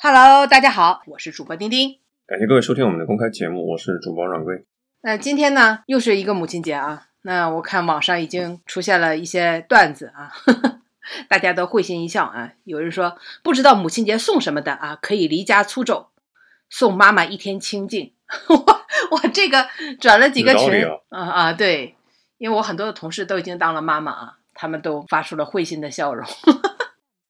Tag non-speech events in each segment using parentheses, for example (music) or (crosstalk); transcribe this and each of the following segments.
Hello，大家好，我是主播丁丁。感谢各位收听我们的公开节目，我是主播阮贵。那今天呢，又是一个母亲节啊。那我看网上已经出现了一些段子啊，(laughs) 大家都会心一笑啊。有人说不知道母亲节送什么的啊，可以离家出走，送妈妈一天清静。(laughs) 我我这个转了几个群啊啊，对，因为我很多的同事都已经当了妈妈啊，他们都发出了会心的笑容。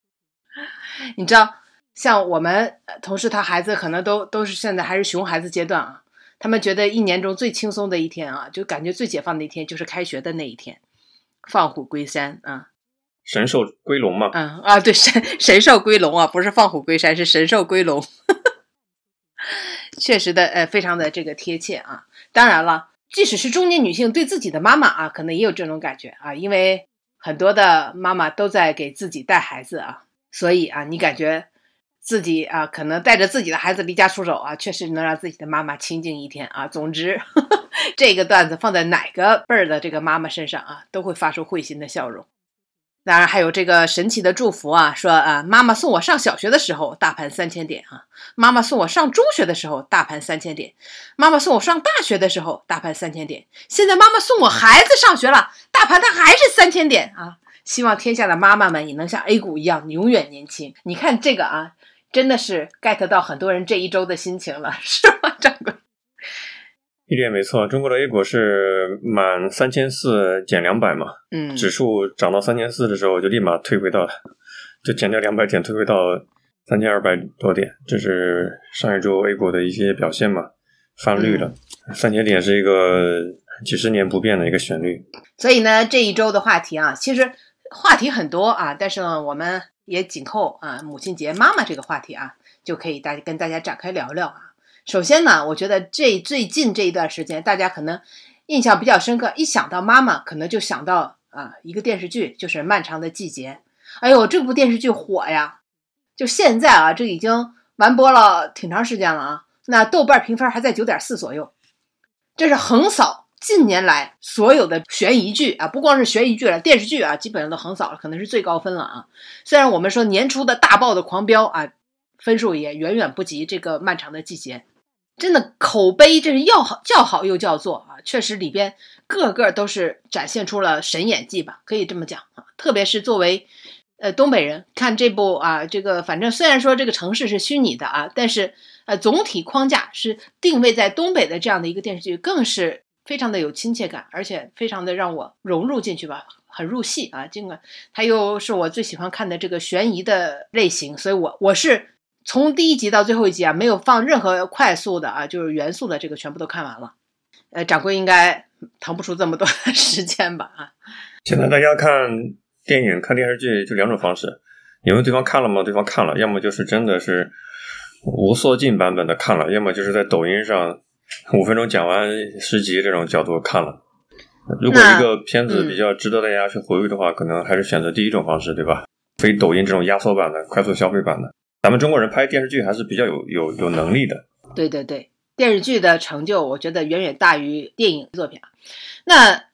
(laughs) 你知道，像我们同事他孩子可能都都是现在还是熊孩子阶段啊，他们觉得一年中最轻松的一天啊，就感觉最解放的一天就是开学的那一天，放虎归山啊，神兽归笼嘛。嗯啊，对，神神兽归笼啊，不是放虎归山，是神兽归笼。(laughs) 确实的，呃，非常的这个贴切啊。当然了，即使是中年女性对自己的妈妈啊，可能也有这种感觉啊，因为很多的妈妈都在给自己带孩子啊。所以啊，你感觉自己啊，可能带着自己的孩子离家出走啊，确实能让自己的妈妈清静一天啊。总之，(laughs) 这个段子放在哪个辈儿的这个妈妈身上啊，都会发出会心的笑容。当然还有这个神奇的祝福啊，说啊，妈妈送我上小学的时候，大盘三千点啊；妈妈送我上中学的时候，大盘三千点；妈妈送我上大学的时候，大盘三千点。现在妈妈送我孩子上学了，大盘它还是三千点啊。希望天下的妈妈们也能像 A 股一样永远年轻。你看这个啊，真的是 get 到很多人这一周的心情了，(laughs) 是吗，掌柜？一点没错，中国的 A 股是满三千四减两百嘛，嗯，指数涨到三千四的时候就立马退回到，就减掉两百点，退回到三千二百多点，这是上一周 A 股的一些表现嘛，翻绿了，三千点是一个几十年不变的一个旋律。所以呢，这一周的话题啊，其实。话题很多啊，但是呢，我们也紧扣啊母亲节妈妈这个话题啊，就可以大跟大家展开聊聊啊。首先呢，我觉得这最近这一段时间，大家可能印象比较深刻，一想到妈妈，可能就想到啊一个电视剧，就是《漫长的季节》。哎呦，这部电视剧火呀！就现在啊，这已经完播了挺长时间了啊，那豆瓣评分还在九点四左右，这是横扫。近年来所有的悬疑剧啊，不光是悬疑剧了，电视剧啊，基本上都横扫了，可能是最高分了啊。虽然我们说年初的大爆的狂飙啊，分数也远远不及这个漫长的季节，真的口碑这是要好叫好又叫座啊，确实里边个个都是展现出了神演技吧，可以这么讲啊。特别是作为呃东北人看这部啊，这个反正虽然说这个城市是虚拟的啊，但是呃总体框架是定位在东北的这样的一个电视剧，更是。非常的有亲切感，而且非常的让我融入进去吧，很入戏啊。尽管它又是我最喜欢看的这个悬疑的类型，所以我我是从第一集到最后一集啊，没有放任何快速的啊，就是元素的这个全部都看完了。呃，掌柜应该腾不出这么多 (laughs) 时间吧？啊，现在大家看电影、看电视剧就两种方式，你问对方看了吗？对方看了，要么就是真的是无缩进版本的看了，要么就是在抖音上。(laughs) 五分钟讲完十集这种角度看了，如果一个片子比较值得大家去回味的话，可能还是选择第一种方式，对吧？非抖音这种压缩版的、快速消费版的。咱们中国人拍电视剧还是比较有有有能力的。对对对，电视剧的成就，我觉得远远大于电影作品啊。那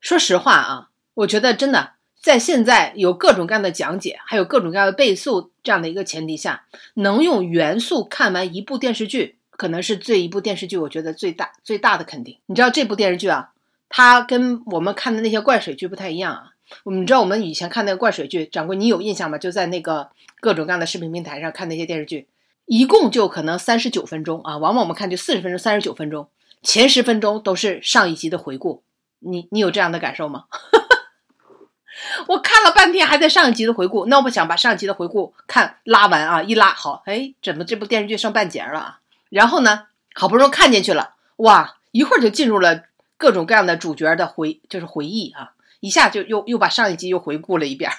说实话啊，我觉得真的在现在有各种各样的讲解，还有各种各样的倍速这样的一个前提下，能用元素看完一部电视剧。可能是这一部电视剧，我觉得最大最大的肯定。你知道这部电视剧啊，它跟我们看的那些怪水剧不太一样啊。我们知道我们以前看那个怪水剧，掌柜你有印象吗？就在那个各种各样的视频平台上看那些电视剧，一共就可能三十九分钟啊，往往我们看就四十分钟、三十九分钟，前十分钟都是上一集的回顾。你你有这样的感受吗？(laughs) 我看了半天还在上一集的回顾，那我想把上一集的回顾看拉完啊，一拉好，哎，怎么这部电视剧剩半截了啊？然后呢，好不容易看进去了，哇，一会儿就进入了各种各样的主角的回，就是回忆啊，一下就又又把上一集又回顾了一遍，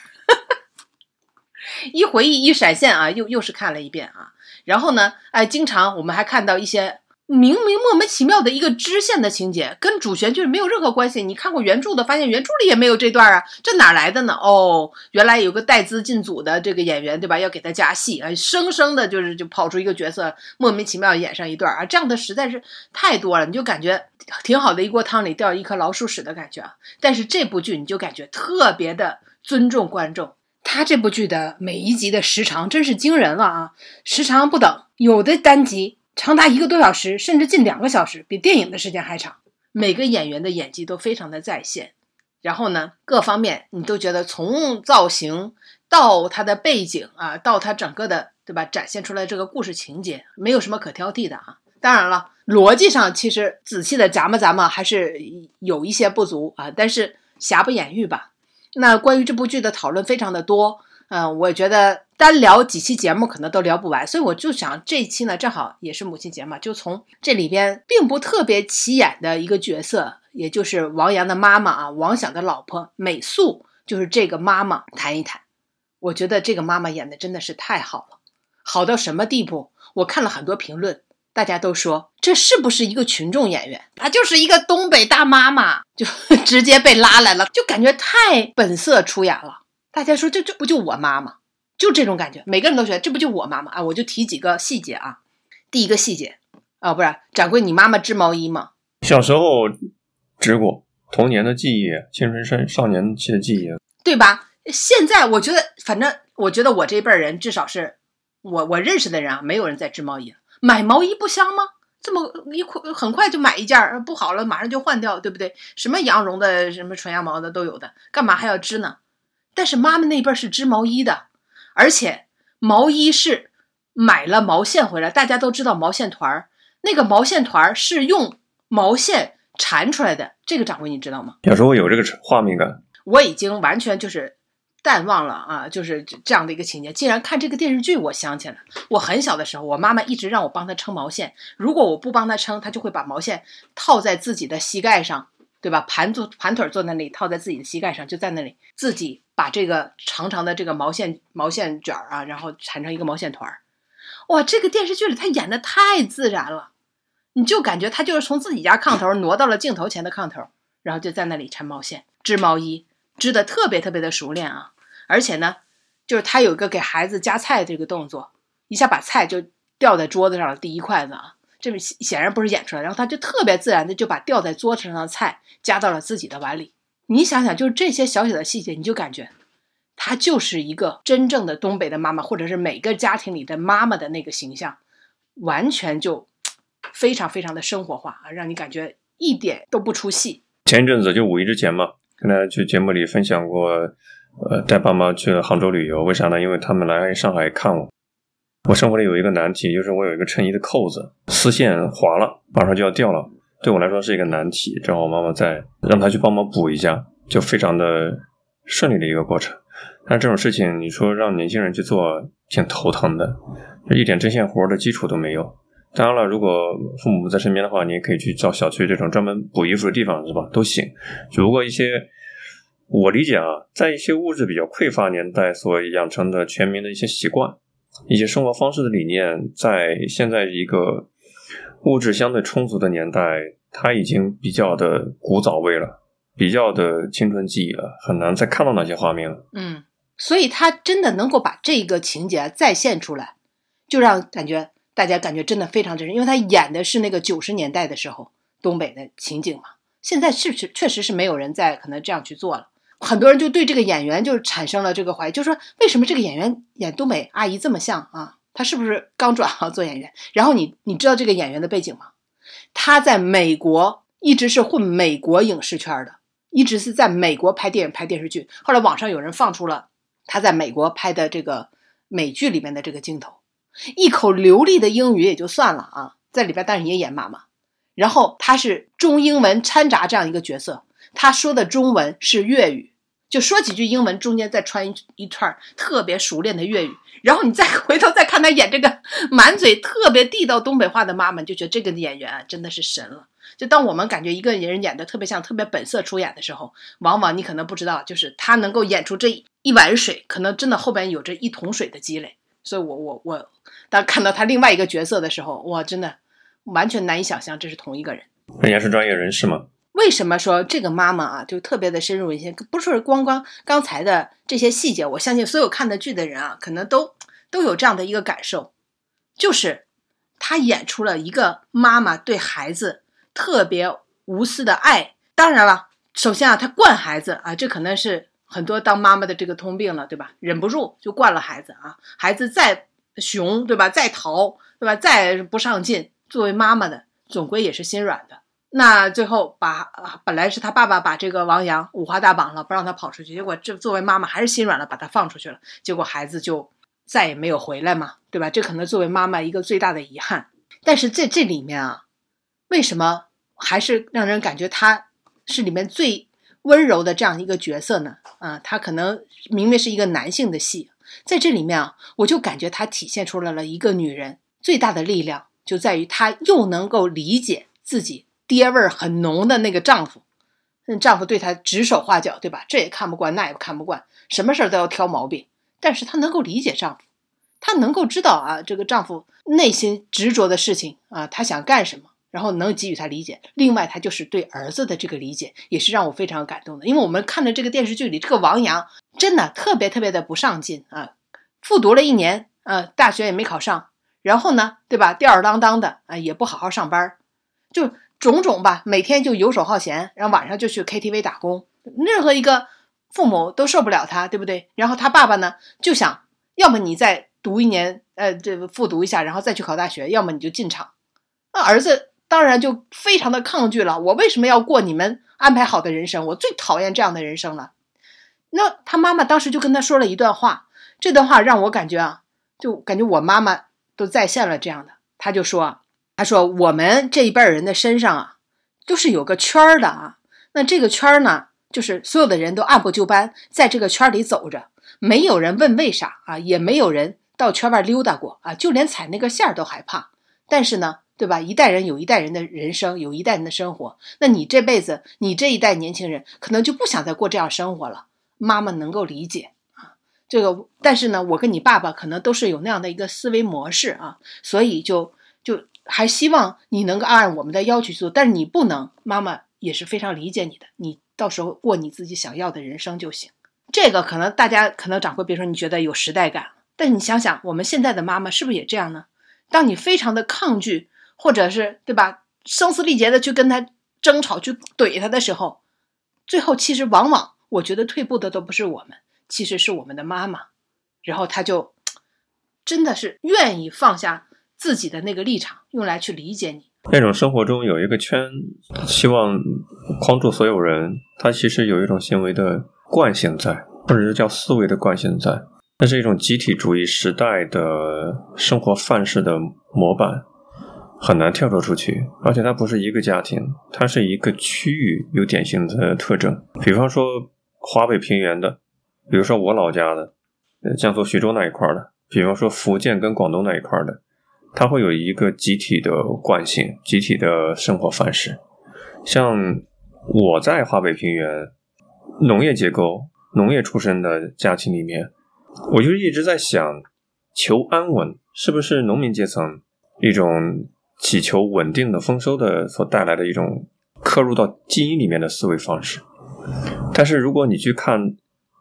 (laughs) 一回忆一闪现啊，又又是看了一遍啊。然后呢，哎，经常我们还看到一些。明明莫名其妙的一个支线的情节，跟主旋律没有任何关系。你看过原著的，发现原著里也没有这段啊，这哪来的呢？哦，原来有个带资进组的这个演员，对吧？要给他加戏啊，生生的就是就跑出一个角色，莫名其妙演上一段啊，这样的实在是太多了，你就感觉挺好的一锅汤里掉一颗老鼠屎的感觉啊。但是这部剧你就感觉特别的尊重观众，他这部剧的每一集的时长真是惊人了啊，时长不等，有的单集长达一个多小时，甚至近两个小时，比电影的时间还长。每个演员的演技都非常的在线，然后呢，各方面你都觉得从造型到他的背景啊，到他整个的对吧，展现出来这个故事情节，没有什么可挑剔的啊。当然了，逻辑上其实仔细的咂摸咂摸还是有一些不足啊，但是瑕不掩瑜吧。那关于这部剧的讨论非常的多，嗯，我觉得单聊几期节目可能都聊不完，所以我就想这一期呢，正好也是母亲节嘛，就从这里边并不特别起眼的一个角色，也就是王阳的妈妈啊，王响的老婆美素，就是这个妈妈谈一谈。我觉得这个妈妈演的真的是太好了，好到什么地步？我看了很多评论。大家都说这是不是一个群众演员？她就是一个东北大妈妈，就 (laughs) 直接被拉来了，就感觉太本色出演了。大家说这这不就我妈吗？就这种感觉，每个人都觉得这不就我妈妈啊！我就提几个细节啊。第一个细节啊，不是掌柜，你妈妈织毛衣吗？小时候织过，童年的记忆，青春少少年期的记忆，对吧？现在我觉得，反正我觉得我这辈人，至少是我我认识的人啊，没有人在织毛衣。买毛衣不香吗？这么一快很快就买一件不好了马上就换掉，对不对？什么羊绒的，什么纯羊毛的都有的，干嘛还要织呢？但是妈妈那辈是织毛衣的，而且毛衣是买了毛线回来。大家都知道毛线团儿，那个毛线团儿是用毛线缠出来的。这个掌柜你知道吗？小时候有这个画面感，我已经完全就是。淡忘了啊，就是这样的一个情节。竟然看这个电视剧，我想起来，我很小的时候，我妈妈一直让我帮她撑毛线。如果我不帮她撑，她就会把毛线套在自己的膝盖上，对吧？盘坐盘腿坐那里，套在自己的膝盖上，就在那里自己把这个长长的这个毛线毛线卷儿啊，然后缠成一个毛线团儿。哇，这个电视剧里他演的太自然了，你就感觉他就是从自己家炕头挪到了镜头前的炕头，然后就在那里缠毛线、织毛衣。织的特别特别的熟练啊，而且呢，就是他有一个给孩子夹菜这个动作，一下把菜就掉在桌子上了，第一筷子啊，这显然不是演出来，然后他就特别自然的就把掉在桌子上的菜夹到了自己的碗里。你想想，就是这些小小的细节，你就感觉他就是一个真正的东北的妈妈，或者是每个家庭里的妈妈的那个形象，完全就非常非常的生活化啊，让你感觉一点都不出戏。前一阵子就五一之前嘛。跟大家去节目里分享过，呃，带爸妈去杭州旅游，为啥呢？因为他们来上海看我。我生活里有一个难题，就是我有一个衬衣的扣子丝线滑了，马上就要掉了，对我来说是一个难题。正好我妈妈在，让她去帮忙补一下，就非常的顺利的一个过程。但这种事情，你说让年轻人去做，挺头疼的，一点针线活的基础都没有。当然了，如果父母不在身边的话，你也可以去找小区这种专门补衣服的地方，是吧？都行。只不过一些，我理解啊，在一些物质比较匮乏年代所养成的全民的一些习惯、一些生活方式的理念，在现在一个物质相对充足的年代，它已经比较的古早味了，比较的青春记忆了，很难再看到那些画面了。嗯，所以他真的能够把这个情节再现出来，就让感觉。大家感觉真的非常真实，因为他演的是那个九十年代的时候东北的情景嘛。现在是确确实是没有人再可能这样去做了，很多人就对这个演员就产生了这个怀疑，就说为什么这个演员演东北阿姨这么像啊？他是不是刚转行做演员？然后你你知道这个演员的背景吗？他在美国一直是混美国影视圈的，一直是在美国拍电影拍电视剧。后来网上有人放出了他在美国拍的这个美剧里面的这个镜头。一口流利的英语也就算了啊，在里边当然也演妈妈，然后他是中英文掺杂这样一个角色，他说的中文是粤语，就说几句英文，中间再穿一一串特别熟练的粤语，然后你再 (laughs) 回头再看他演这个满嘴特别地道东北话的妈妈，就觉得这个演员啊真的是神了。就当我们感觉一个人演的特别像、特别本色出演的时候，往往你可能不知道，就是他能够演出这一碗水，可能真的后边有着一桶水的积累。所以，我我我，当看到他另外一个角色的时候，哇，真的完全难以想象这是同一个人。人家是专业人士吗？为什么说这个妈妈啊，就特别的深入人心？不是光光刚才的这些细节，我相信所有看的剧的人啊，可能都都有这样的一个感受，就是她演出了一个妈妈对孩子特别无私的爱。当然了，首先啊，她惯孩子啊，这可能是。很多当妈妈的这个通病了，对吧？忍不住就惯了孩子啊，孩子再熊，对吧？再淘，对吧？再不上进，作为妈妈的总归也是心软的。那最后把本来是他爸爸把这个王阳五花大绑了，不让他跑出去，结果这作为妈妈还是心软了，把他放出去了。结果孩子就再也没有回来嘛，对吧？这可能作为妈妈一个最大的遗憾。但是在这里面啊，为什么还是让人感觉他是里面最？温柔的这样一个角色呢，啊，他可能明明是一个男性的戏，在这里面啊，我就感觉他体现出来了一个女人最大的力量，就在于她又能够理解自己爹味儿很浓的那个丈夫，嗯，丈夫对她指手画脚，对吧？这也看不惯，那也看不惯，什么事儿都要挑毛病，但是她能够理解丈夫，她能够知道啊，这个丈夫内心执着的事情啊，他想干什么。然后能给予他理解，另外她就是对儿子的这个理解，也是让我非常感动的。因为我们看的这个电视剧里，这个王阳真的特别特别的不上进啊，复读了一年，呃，大学也没考上，然后呢，对吧，吊儿郎当的啊，也不好好上班，就种种吧，每天就游手好闲，然后晚上就去 KTV 打工，任何一个父母都受不了他，对不对？然后他爸爸呢，就想要么你再读一年，呃，这复读一下，然后再去考大学，要么你就进厂，那儿子。当然就非常的抗拒了。我为什么要过你们安排好的人生？我最讨厌这样的人生了。那他妈妈当时就跟他说了一段话，这段话让我感觉啊，就感觉我妈妈都再现了这样的。他就说：“他说我们这一辈人的身上啊，都是有个圈儿的啊。那这个圈儿呢，就是所有的人都按部就班在这个圈里走着，没有人问为啥啊，也没有人到圈外溜达过啊，就连踩那个线儿都害怕。但是呢。”对吧？一代人有一代人的人生，有一代人的生活。那你这辈子，你这一代年轻人可能就不想再过这样生活了。妈妈能够理解啊，这个。但是呢，我跟你爸爸可能都是有那样的一个思维模式啊，所以就就还希望你能够按我们的要求去做。但是你不能，妈妈也是非常理解你的。你到时候过你自己想要的人生就行。这个可能大家可能长辈别说你觉得有时代感，但你想想，我们现在的妈妈是不是也这样呢？当你非常的抗拒。或者是对吧？声嘶力竭的去跟他争吵，去怼他的时候，最后其实往往我觉得退步的都不是我们，其实是我们的妈妈。然后他就真的是愿意放下自己的那个立场，用来去理解你。那种生活中有一个圈，希望框住所有人，他其实有一种行为的惯性在，或者是叫思维的惯性在。那是一种集体主义时代的生活范式的模板。很难跳脱出去，而且它不是一个家庭，它是一个区域有典型的特征。比方说华北平原的，比如说我老家的，呃，江苏徐州那一块的，比方说福建跟广东那一块的，它会有一个集体的惯性、集体的生活范式。像我在华北平原农业结构、农业出身的家庭里面，我就一直在想，求安稳是不是农民阶层一种？祈求稳定的丰收的所带来的一种刻入到基因里面的思维方式，但是如果你去看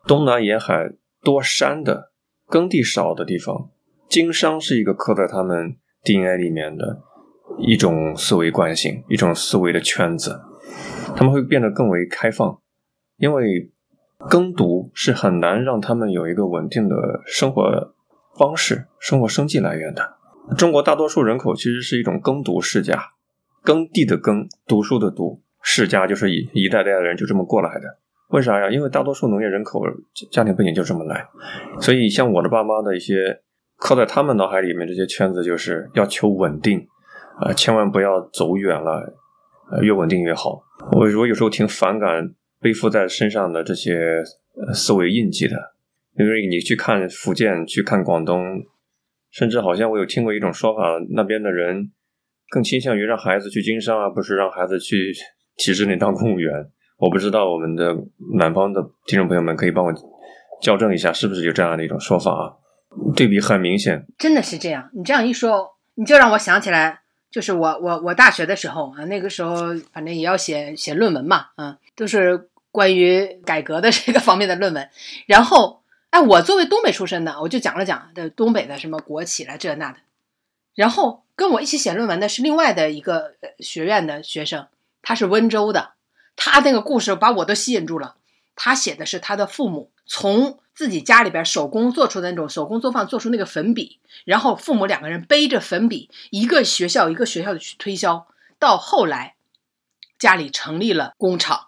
东南沿海多山的耕地少的地方，经商是一个刻在他们 DNA 里面的一种思维惯性，一种思维的圈子，他们会变得更为开放，因为耕读是很难让他们有一个稳定的生活方式、生活生计来源的。中国大多数人口其实是一种耕读世家，耕地的耕，读书的读，世家就是一一代代的人就这么过来的。为啥呀？因为大多数农业人口家庭背景就这么来，所以像我的爸妈的一些刻在他们脑海里面这些圈子，就是要求稳定啊，千万不要走远了，越稳定越好。我我有时候挺反感背负在身上的这些思维印记的，因为你去看福建，去看广东。甚至好像我有听过一种说法，那边的人更倾向于让孩子去经商，而不是让孩子去体制内当公务员。我不知道我们的南方的听众朋友们可以帮我校正一下，是不是有这样的一种说法啊？对比很明显，真的是这样。你这样一说，你就让我想起来，就是我我我大学的时候啊，那个时候反正也要写写论文嘛，嗯，都是关于改革的这个方面的论文，(laughs) 然后。哎，我作为东北出身的，我就讲了讲的东北的什么国企了这那的。然后跟我一起写论文的是另外的一个学院的学生，他是温州的，他那个故事把我都吸引住了。他写的是他的父母从自己家里边手工做出的那种手工作坊做出那个粉笔，然后父母两个人背着粉笔，一个学校一个学校的去推销，到后来家里成立了工厂，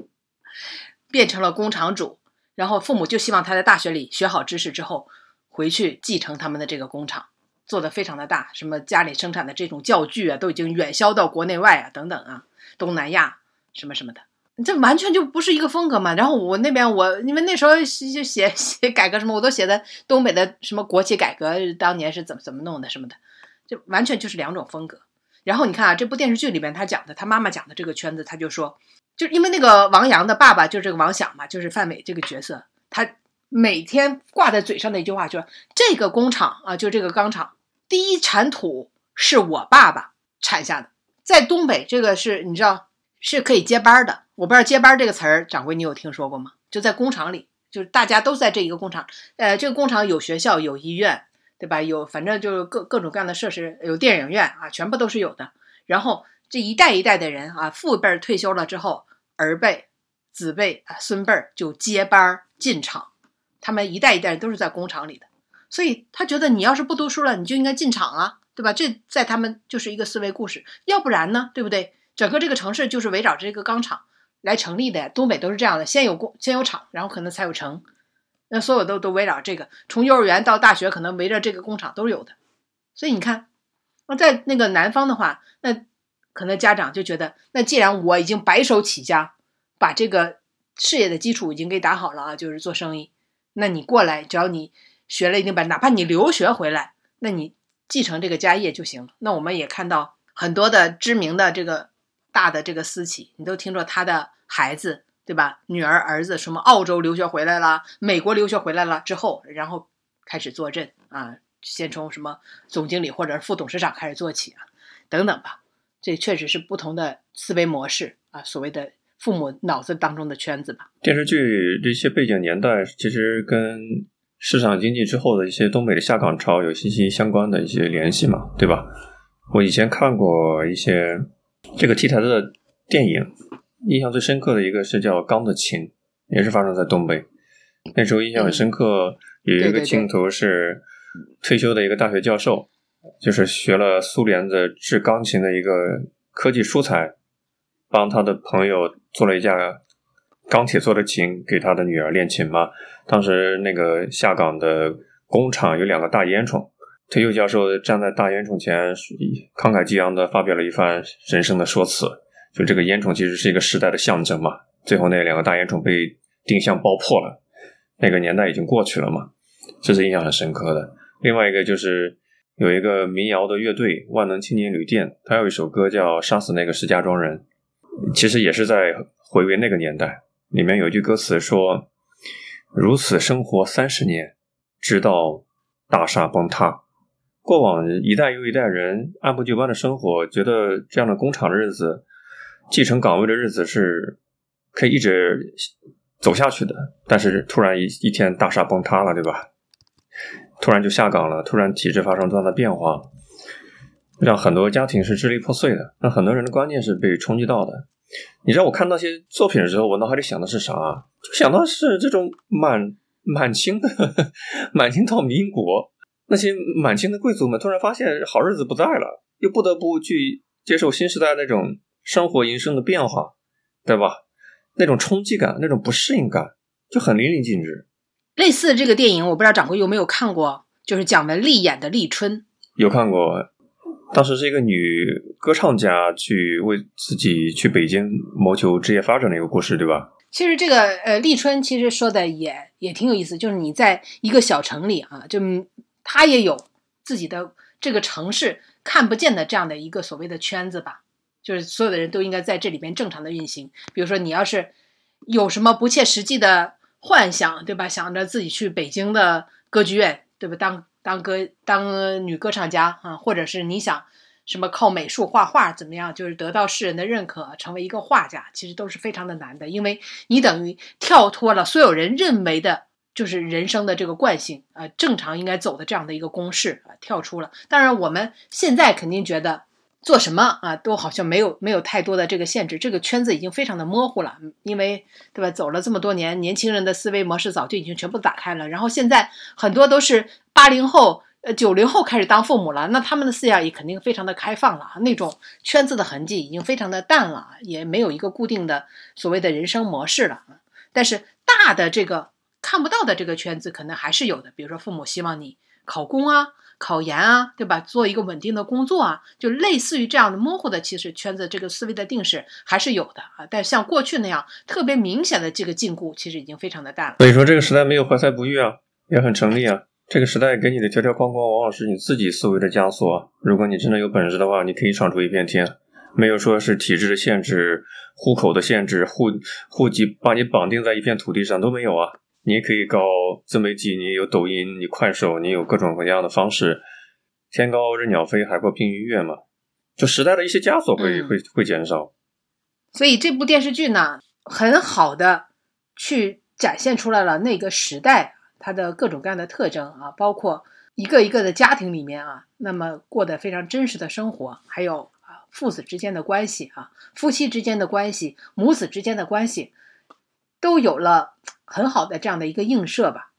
(laughs) 变成了工厂主，然后父母就希望他在大学里学好知识之后回去继承他们的这个工厂，做的非常的大，什么家里生产的这种教具啊，都已经远销到国内外啊等等啊，东南亚什么什么的。这完全就不是一个风格嘛。然后我那边我因为那时候就写写改革什么，我都写的东北的什么国企改革当年是怎么怎么弄的什么的，就完全就是两种风格。然后你看啊，这部电视剧里边他讲的，他妈妈讲的这个圈子，他就说，就因为那个王阳的爸爸就是这个王响嘛，就是范伟这个角色，他每天挂在嘴上的一句话就是这个工厂啊，就这个钢厂第一产土是我爸爸产下的，在东北这个是你知道是可以接班的。我不知道“接班”这个词儿，掌柜你有听说过吗？就在工厂里，就是大家都在这一个工厂，呃，这个工厂有学校、有医院，对吧？有反正就各各种各样的设施，有电影院啊，全部都是有的。然后这一代一代的人啊，父辈退休了之后，儿辈、子辈啊、孙辈就接班进厂，他们一代一代都是在工厂里的。所以他觉得你要是不读书了，你就应该进厂啊，对吧？这在他们就是一个思维故事。要不然呢，对不对？整个这个城市就是围绕这个钢厂。来成立的，东北都是这样的，先有工，先有厂，然后可能才有城。那所有都都围绕这个，从幼儿园到大学，可能围着这个工厂都是有的。所以你看，那在那个南方的话，那可能家长就觉得，那既然我已经白手起家，把这个事业的基础已经给打好了啊，就是做生意，那你过来，只要你学了一定本，哪怕你留学回来，那你继承这个家业就行了。那我们也看到很多的知名的这个。大的这个私企，你都听说他的孩子对吧？女儿、儿子什么澳洲留学回来了，美国留学回来了之后，然后开始坐镇啊，先从什么总经理或者副董事长开始做起啊，等等吧。这确实是不同的思维模式啊，所谓的父母脑子当中的圈子吧。电视剧这些背景年代，其实跟市场经济之后的一些东北的下岗潮有息息相关的一些联系嘛，对吧？我以前看过一些。这个题材的电影，印象最深刻的一个是叫《钢的琴》，也是发生在东北。那时候印象很深刻，有一个镜头是退休的一个大学教授，就是学了苏联的制钢琴的一个科技书材，帮他的朋友做了一架钢铁做的琴给他的女儿练琴嘛。当时那个下岗的工厂有两个大烟囱。退休教授站在大烟囱前，慷慨激昂地发表了一番人生的说辞。就这个烟囱其实是一个时代的象征嘛。最后那两个大烟囱被定向爆破了，那个年代已经过去了嘛。这是印象很深刻的。另外一个就是有一个民谣的乐队万能青年旅店，他有一首歌叫《杀死那个石家庄人》，其实也是在回味那个年代。里面有一句歌词说：“如此生活三十年，直到大厦崩塌。”过往一代又一代人按部就班的生活，觉得这样的工厂的日子、继承岗位的日子是可以一直走下去的。但是突然一一天大厦崩塌了，对吧？突然就下岗了，突然体制发生这样的变化，让很多家庭是支离破碎的，让很多人的观念是被冲击到的。你知道我看那些作品的时候，我脑海里想的是啥？就想到是这种满满清的 (laughs) 满清到民国。那些满清的贵族们突然发现好日子不在了，又不得不去接受新时代那种生活营生的变化，对吧？那种冲击感，那种不适应感就很淋漓尽致。类似这个电影，我不知道掌柜有没有看过，就是蒋雯丽演的《立春》。有看过，当时是一个女歌唱家去为自己去北京谋求职业发展的一个故事，对吧？其实这个呃，《立春》其实说的也也挺有意思，就是你在一个小城里啊，就。他也有自己的这个城市看不见的这样的一个所谓的圈子吧，就是所有的人都应该在这里边正常的运行。比如说，你要是有什么不切实际的幻想，对吧？想着自己去北京的歌剧院，对吧？当当歌当女歌唱家啊，或者是你想什么靠美术画画怎么样，就是得到世人的认可，成为一个画家，其实都是非常的难的，因为你等于跳脱了所有人认为的。就是人生的这个惯性啊，正常应该走的这样的一个公式啊，跳出了。当然，我们现在肯定觉得做什么啊，都好像没有没有太多的这个限制，这个圈子已经非常的模糊了，因为对吧？走了这么多年，年轻人的思维模式早就已经全部打开了，然后现在很多都是八零后、呃九零后开始当父母了，那他们的思想也肯定非常的开放了，那种圈子的痕迹已经非常的淡了，也没有一个固定的所谓的人生模式了。但是大的这个看不到的这个圈子可能还是有的，比如说父母希望你考公啊。考研啊，对吧？做一个稳定的工作啊，就类似于这样的模糊的，其实圈子这个思维的定式还是有的啊。但像过去那样特别明显的这个禁锢，其实已经非常的淡了。所以说，这个时代没有怀才不遇啊，也很成立啊。这个时代给你的条条框框，往往是你自己思维的枷锁。如果你真的有本事的话，你可以闯出一片天。没有说是体制的限制、户口的限制、户户籍把你绑定在一片土地上都没有啊。你也可以搞自媒体，你有抖音，你快手，你有各种各样的方式。天高任鸟飞，海阔凭鱼跃嘛。就时代的一些枷锁会会会减少。所以这部电视剧呢，很好的去展现出来了那个时代它的各种各样的特征啊，包括一个一个的家庭里面啊，那么过得非常真实的生活，还有啊父子之间的关系啊，夫妻之间的关系，母子之间的关系，都有了。很好的这样的一个映射吧，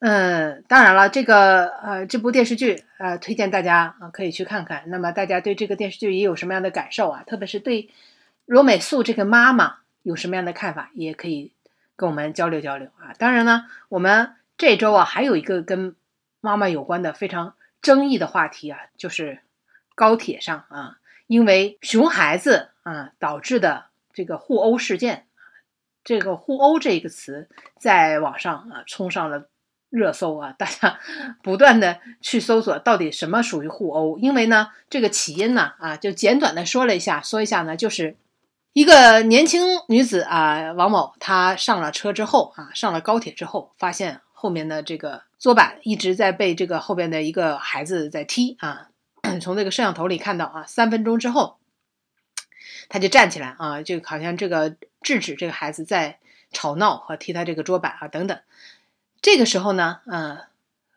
嗯，当然了，这个呃这部电视剧呃推荐大家啊可以去看看。那么大家对这个电视剧也有什么样的感受啊？特别是对罗美素这个妈妈有什么样的看法，也可以跟我们交流交流啊。当然呢，我们这周啊还有一个跟妈妈有关的非常争议的话题啊，就是高铁上啊因为熊孩子啊导致的这个互殴事件。这个互殴这个词在网上啊冲上了热搜啊，大家 (laughs) 不断的去搜索到底什么属于互殴。因为呢，这个起因呢啊，就简短的说了一下，说一下呢，就是一个年轻女子啊，王某，她上了车之后啊，上了高铁之后，发现后面的这个桌板一直在被这个后边的一个孩子在踢啊，(coughs) 从这个摄像头里看到啊，三分钟之后。他就站起来啊，就好像这个制止这个孩子在吵闹和踢他这个桌板啊等等。这个时候呢，呃，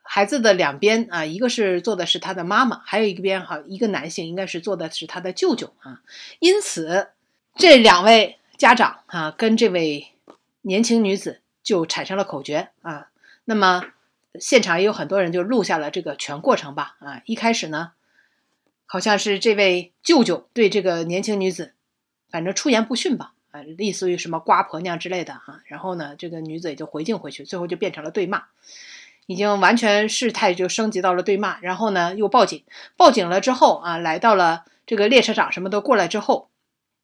孩子的两边啊，一个是坐的是他的妈妈，还有一个边哈，一个男性应该是坐的是他的舅舅啊。因此，这两位家长啊，跟这位年轻女子就产生了口角啊。那么现场也有很多人就录下了这个全过程吧啊。一开始呢，好像是这位舅舅对这个年轻女子。反正出言不逊吧，啊，类似于什么瓜婆娘之类的哈。然后呢，这个女子也就回敬回去，最后就变成了对骂，已经完全事态就升级到了对骂。然后呢，又报警，报警了之后啊，来到了这个列车长什么都过来之后。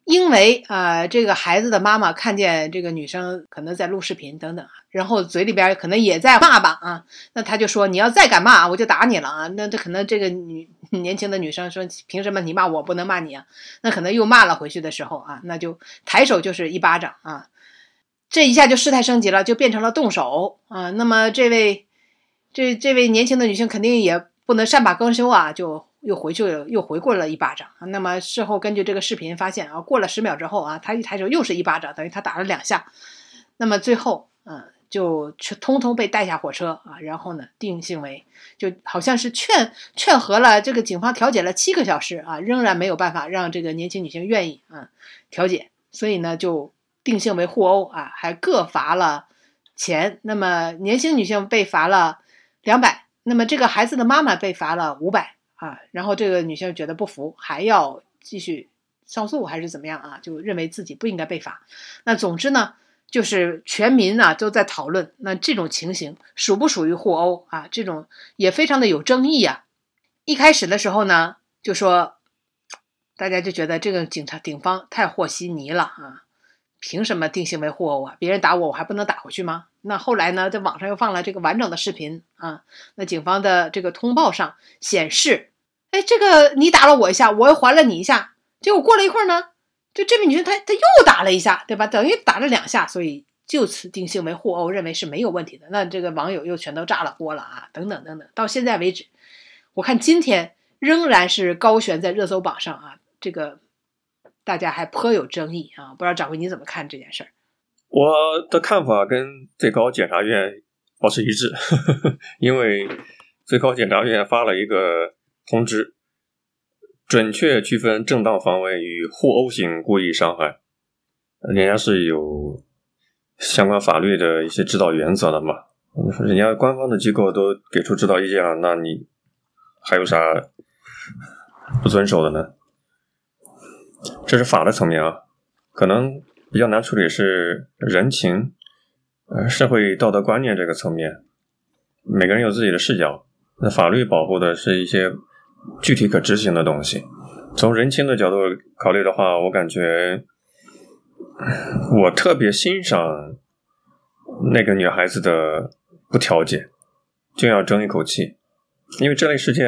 因为啊，这个孩子的妈妈看见这个女生可能在录视频等等，然后嘴里边可能也在骂吧啊，那他就说你要再敢骂，我就打你了啊。那这可能这个女 (laughs) 年轻的女生说，凭什么你骂我不能骂你啊？那可能又骂了回去的时候啊，那就抬手就是一巴掌啊，这一下就事态升级了，就变成了动手啊。那么这位这这位年轻的女性肯定也不能善罢甘休啊，就。又回去了，又回过了一巴掌。那么事后根据这个视频发现啊，过了十秒之后啊，他一抬手又是一巴掌，等于他打了两下。那么最后嗯，就通通被带下火车啊。然后呢，定性为就好像是劝劝和了这个警方调解了七个小时啊，仍然没有办法让这个年轻女性愿意啊调解，所以呢就定性为互殴啊，还各罚了钱。那么年轻女性被罚了两百，那么这个孩子的妈妈被罚了五百。啊，然后这个女性觉得不服，还要继续上诉还是怎么样啊？就认为自己不应该被罚。那总之呢，就是全民啊都在讨论，那这种情形属不属于互殴啊？这种也非常的有争议啊。一开始的时候呢，就说大家就觉得这个警察警方太和稀泥了啊。凭什么定性为互殴啊？别人打我，我还不能打回去吗？那后来呢，在网上又放了这个完整的视频啊。那警方的这个通报上显示，哎，这个你打了我一下，我又还了你一下。结果过了一会儿呢，就这位女生她她又打了一下，对吧？等于打了两下，所以就此定性为互殴，认为是没有问题的。那这个网友又全都炸了锅了啊！等等等等，到现在为止，我看今天仍然是高悬在热搜榜上啊。这个。大家还颇有争议啊，不知道掌柜你怎么看这件事儿？我的看法跟最高检察院保持一致，(laughs) 因为最高检察院发了一个通知，准确区分正当防卫与互殴型故意伤害，人家是有相关法律的一些指导原则的嘛。人家官方的机构都给出指导意见了，那你还有啥不遵守的呢？这是法的层面啊，可能比较难处理是人情、呃社会道德观念这个层面。每个人有自己的视角，那法律保护的是一些具体可执行的东西。从人情的角度考虑的话，我感觉我特别欣赏那个女孩子的不调解，就要争一口气，因为这类事件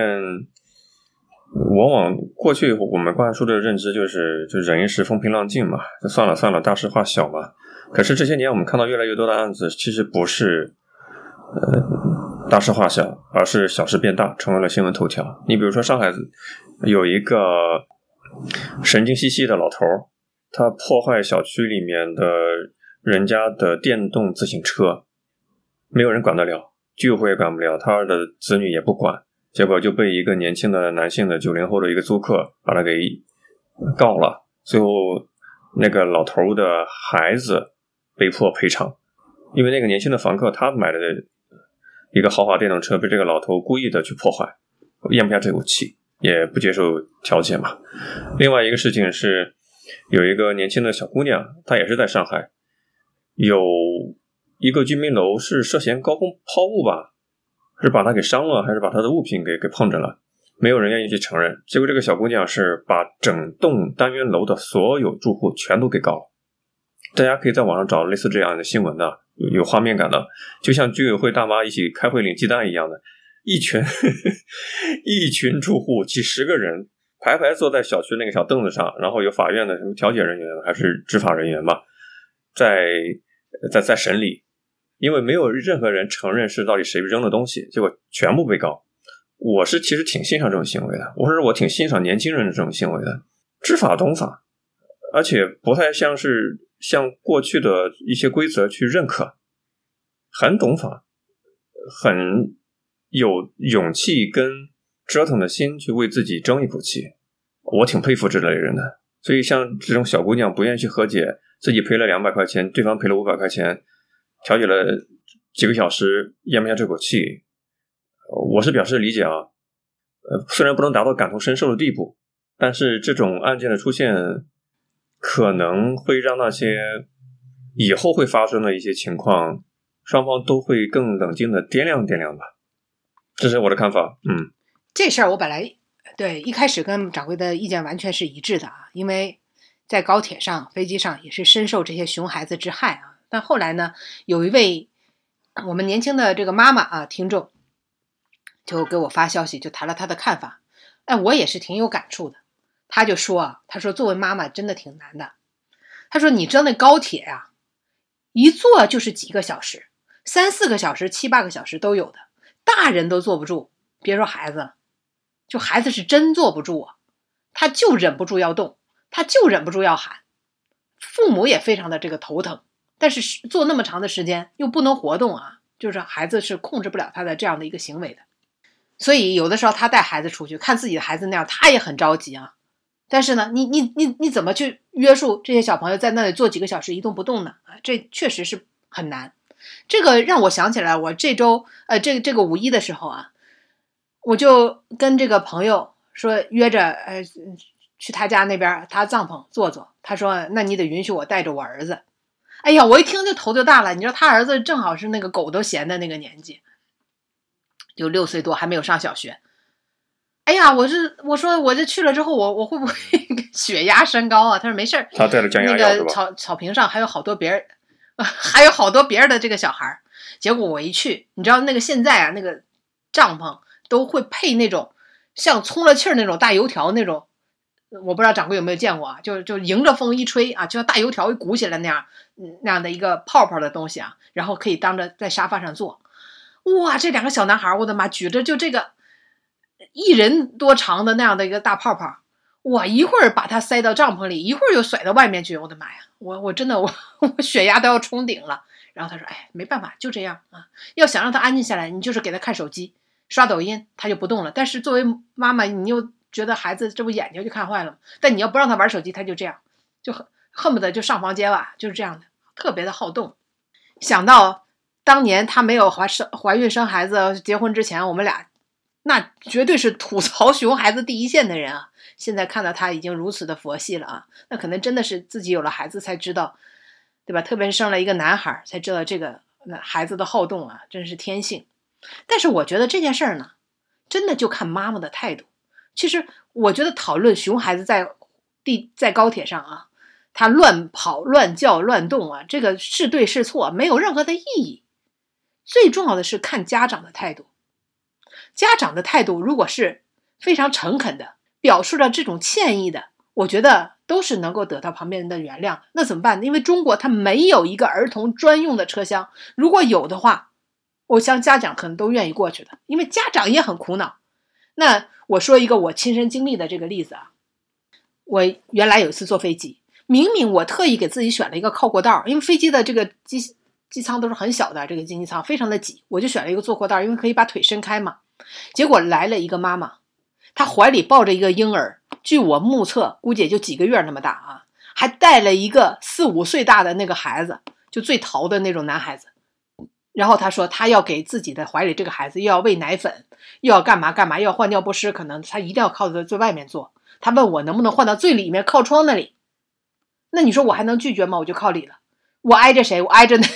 往往过去我们灌输的认知就是就忍一时风平浪静嘛，就算了算了，大事化小嘛。可是这些年我们看到越来越多的案子，其实不是呃。大事化小，而是小事变大，成为了新闻头条。你比如说，上海有一个神经兮兮的老头儿，他破坏小区里面的人家的电动自行车，没有人管得了，居委会也管不了，他的子女也不管，结果就被一个年轻的男性的九零后的一个租客把他给告了，最后那个老头的孩子被迫赔偿，因为那个年轻的房客他买的。一个豪华电动车被这个老头故意的去破坏，咽不下这口气，也不接受调解嘛。另外一个事情是，有一个年轻的小姑娘，她也是在上海，有一个居民楼是涉嫌高空抛物吧，是把她给伤了，还是把她的物品给给碰着了？没有人愿意去承认。结果这个小姑娘是把整栋单元楼的所有住户全都给告了。大家可以在网上找类似这样的新闻的。有有画面感的，就像居委会大妈一起开会领鸡蛋一样的，一群 (laughs) 一群住户几十个人排排坐在小区那个小凳子上，然后有法院的什么调解人员还是执法人员吧，在在在审理，因为没有任何人承认是到底谁扔的东西，结果全部被告。我是其实挺欣赏这种行为的，我说我挺欣赏年轻人的这种行为的，知法懂法，而且不太像是。向过去的一些规则去认可，很懂法，很有勇气跟折腾的心去为自己争一口气，我挺佩服这类人的。所以像这种小姑娘不愿意去和解，自己赔了两百块钱，对方赔了五百块钱，调解了几个小时，咽不下这口气，我是表示理解啊。呃，虽然不能达到感同身受的地步，但是这种案件的出现。可能会让那些以后会发生的一些情况，双方都会更冷静的掂量掂量吧。这是我的看法。嗯，这事儿我本来对一开始跟掌柜的意见完全是一致的啊，因为在高铁上、飞机上也是深受这些熊孩子之害啊。但后来呢，有一位我们年轻的这个妈妈啊，听众就给我发消息，就谈了他的看法。哎，我也是挺有感触的。他就说啊，他说作为妈妈真的挺难的。他说你知道那高铁呀，一坐就是几个小时，三四个小时、七八个小时都有的，大人都坐不住，别说孩子，就孩子是真坐不住啊，他就忍不住要动，他就忍不住要喊，父母也非常的这个头疼。但是坐那么长的时间又不能活动啊，就是孩子是控制不了他的这样的一个行为的。所以有的时候他带孩子出去看自己的孩子那样，他也很着急啊。但是呢，你你你你怎么去约束这些小朋友在那里坐几个小时一动不动呢？啊，这确实是很难。这个让我想起来，我这周呃，这个这个五一的时候啊，我就跟这个朋友说约着呃去他家那边他帐篷坐坐。他说：“那你得允许我带着我儿子。”哎呀，我一听就头就大了。你知道他儿子正好是那个狗都嫌的那个年纪，就六岁多，还没有上小学。哎呀，我是我说我这去了之后，我我会不会 (laughs) 血压升高啊？他说没事儿，他带了降压药那个草草坪上还有好多别人，(laughs) 还有好多别人的这个小孩儿。结果我一去，你知道那个现在啊，那个帐篷都会配那种像充了气儿那种大油条那种，我不知道掌柜有没有见过啊？就就迎着风一吹啊，就像大油条一鼓起来那样，那样的一个泡泡的东西啊，然后可以当着在沙发上坐。哇，这两个小男孩，我的妈，举着就这个。一人多长的那样的一个大泡泡，我一会儿把它塞到帐篷里，一会儿又甩到外面去。我的妈呀，我我真的我我血压都要冲顶了。然后他说：“哎，没办法，就这样啊。要想让他安静下来，你就是给他看手机、刷抖音，他就不动了。但是作为妈妈，你又觉得孩子这不眼睛就看坏了吗？但你要不让他玩手机，他就这样，就恨恨不得就上房揭瓦，就是这样的，特别的好动。想到当年他没有怀生怀孕生孩子，结婚之前我们俩那绝对是吐槽熊孩子第一线的人啊。现在看到他已经如此的佛系了啊，那可能真的是自己有了孩子才知道，对吧？特别是生了一个男孩才知道这个那孩子的好动啊，真是天性。但是我觉得这件事儿呢，真的就看妈妈的态度。其实我觉得讨论熊孩子在地在高铁上啊，他乱跑、乱叫、乱动啊，这个是对是错没有任何的意义。最重要的是看家长的态度。家长的态度如果是非常诚恳的。表述了这种歉意的，我觉得都是能够得到旁边人的原谅。那怎么办呢？因为中国它没有一个儿童专用的车厢，如果有的话，我想家长可能都愿意过去的，因为家长也很苦恼。那我说一个我亲身经历的这个例子啊，我原来有一次坐飞机，明明我特意给自己选了一个靠过道，因为飞机的这个机机舱都是很小的，这个经济舱非常的挤，我就选了一个坐过道，因为可以把腿伸开嘛。结果来了一个妈妈。她怀里抱着一个婴儿，据我目测，估计也就几个月那么大啊，还带了一个四五岁大的那个孩子，就最淘的那种男孩子。然后他说，他要给自己的怀里这个孩子又要喂奶粉，又要干嘛干嘛，要换尿不湿，可能他一定要靠在最外面坐。他问我能不能换到最里面靠窗那里？那你说我还能拒绝吗？我就靠里了，我挨着谁？我挨着那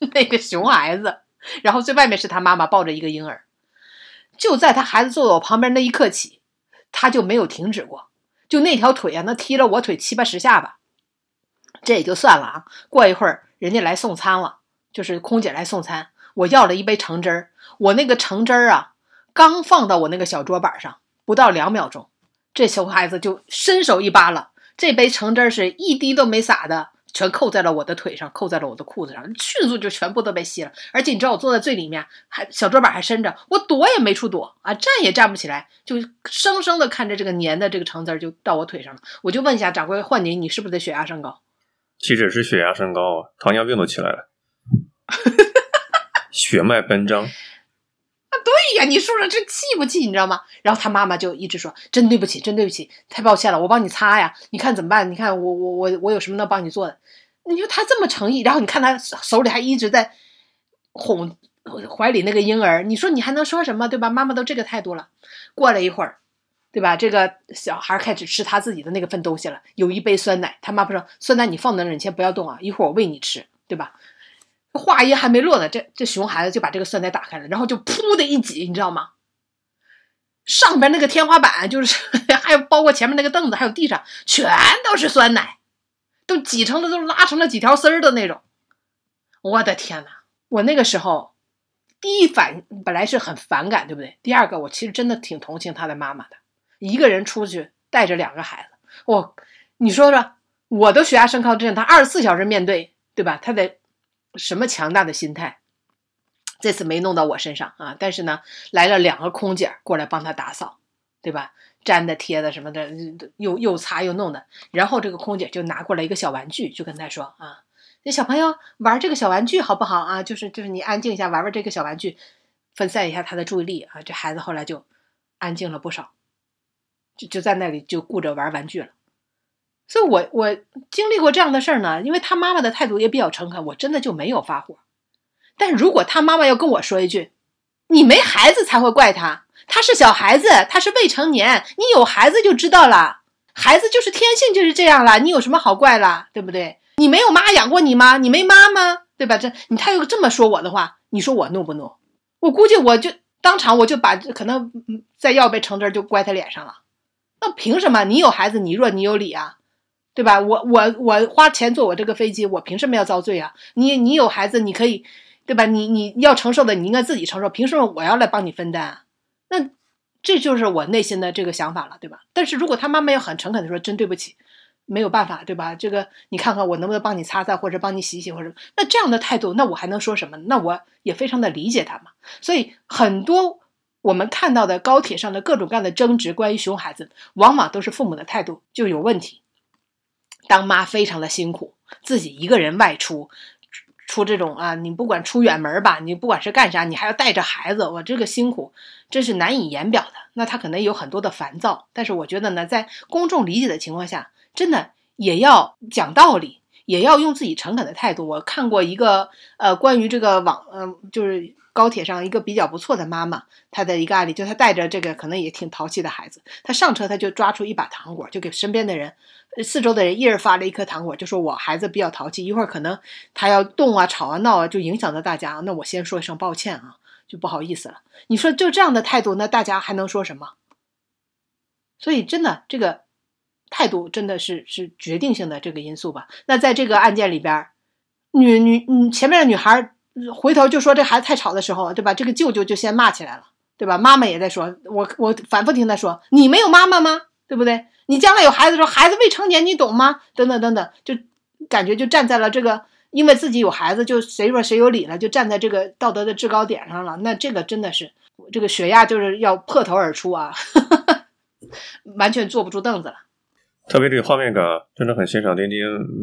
(laughs) 那个熊孩子，然后最外面是他妈妈抱着一个婴儿。就在他孩子坐在我旁边那一刻起，他就没有停止过。就那条腿啊，那踢了我腿七八十下吧。这也就算了啊。过一会儿，人家来送餐了，就是空姐来送餐。我要了一杯橙汁儿，我那个橙汁儿啊，刚放到我那个小桌板上，不到两秒钟，这熊孩子就伸手一扒拉，这杯橙汁儿是一滴都没洒的。全扣在了我的腿上，扣在了我的裤子上，迅速就全部都被吸了。而且你知道我坐在最里面，还小桌板还伸着，我躲也没处躲啊，站也站不起来，就生生的看着这个粘的这个橙汁儿就到我腿上了。我就问一下掌柜换你，你是不是得血压升高？岂止是血压升高啊，糖尿病都起来了，(laughs) 血脉奔张啊。对呀，你说说这气不气？你知道吗？然后他妈妈就一直说：“真对不起，真对不起，太抱歉了，我帮你擦呀。你看怎么办？你看我我我我有什么能帮你做的？你说他这么诚意，然后你看他手里还一直在哄怀里那个婴儿，你说你还能说什么？对吧？妈妈都这个态度了。过了一会儿，对吧？这个小孩开始吃他自己的那个份东西了，有一杯酸奶。他妈妈说：酸奶你放在那，你先不要动啊，一会儿我喂你吃，对吧？”话音还没落呢，这这熊孩子就把这个酸奶打开了，然后就噗的一挤，你知道吗？上边那个天花板就是 (laughs) 还有包括前面那个凳子，还有地上全都是酸奶，都挤成了都拉成了几条丝儿的那种。我的天呐，我那个时候第一反本来是很反感，对不对？第二个，我其实真的挺同情他的妈妈的，一个人出去带着两个孩子，我你说说，我都血压升高，这样他二十四小时面对，对吧？他得。什么强大的心态？这次没弄到我身上啊，但是呢，来了两个空姐过来帮他打扫，对吧？粘的、贴的什么的，又又擦又弄的。然后这个空姐就拿过来一个小玩具，就跟他说啊：“那小朋友玩这个小玩具好不好啊？就是就是你安静一下，玩玩这个小玩具，分散一下他的注意力啊。”这孩子后来就安静了不少，就就在那里就顾着玩玩具了。所以，我我经历过这样的事儿呢，因为他妈妈的态度也比较诚恳，我真的就没有发火。但如果他妈妈要跟我说一句：“你没孩子才会怪他，他是小孩子，他是未成年，你有孩子就知道了，孩子就是天性就是这样了，你有什么好怪了，对不对？你没有妈养过你吗？你没妈吗？对吧？这你他又这么说我的话，你说我怒不怒？我估计我就当场我就把可能再要杯橙汁就乖他脸上了。那凭什么？你有孩子，你弱，你有理啊？”对吧？我我我花钱坐我这个飞机，我凭什么要遭罪啊？你你有孩子，你可以，对吧？你你要承受的，你应该自己承受，凭什么我要来帮你分担？那这就是我内心的这个想法了，对吧？但是如果他妈妈要很诚恳的说，真对不起，没有办法，对吧？这个你看看我能不能帮你擦擦，或者帮你洗洗，或者那这样的态度，那我还能说什么？那我也非常的理解他嘛。所以很多我们看到的高铁上的各种各样的争执，关于熊孩子，往往都是父母的态度就有问题。当妈非常的辛苦，自己一个人外出，出这种啊，你不管出远门吧，你不管是干啥，你还要带着孩子，我这个辛苦真是难以言表的。那他可能有很多的烦躁，但是我觉得呢，在公众理解的情况下，真的也要讲道理，也要用自己诚恳的态度。我看过一个呃，关于这个网，嗯，就是高铁上一个比较不错的妈妈，她的一个案例，就她带着这个可能也挺淘气的孩子，她上车她就抓出一把糖果，就给身边的人。四周的人一人发了一颗糖果，就说我孩子比较淘气，一会儿可能他要动啊、吵啊、闹啊，就影响到大家。那我先说一声抱歉啊，就不好意思了。你说就这样的态度，那大家还能说什么？所以真的，这个态度真的是是决定性的这个因素吧。那在这个案件里边，女女嗯前面的女孩回头就说这孩子太吵的时候，对吧？这个舅舅就先骂起来了，对吧？妈妈也在说，我我反复听他说，你没有妈妈吗？对不对？你将来有孩子的时候，孩子未成年，你懂吗？等等等等，就感觉就站在了这个，因为自己有孩子，就谁说谁有理了，就站在这个道德的制高点上了。那这个真的是，这个血压就是要破头而出啊，(laughs) 完全坐不住凳子了。特别这个画面感，真的很欣赏丁丁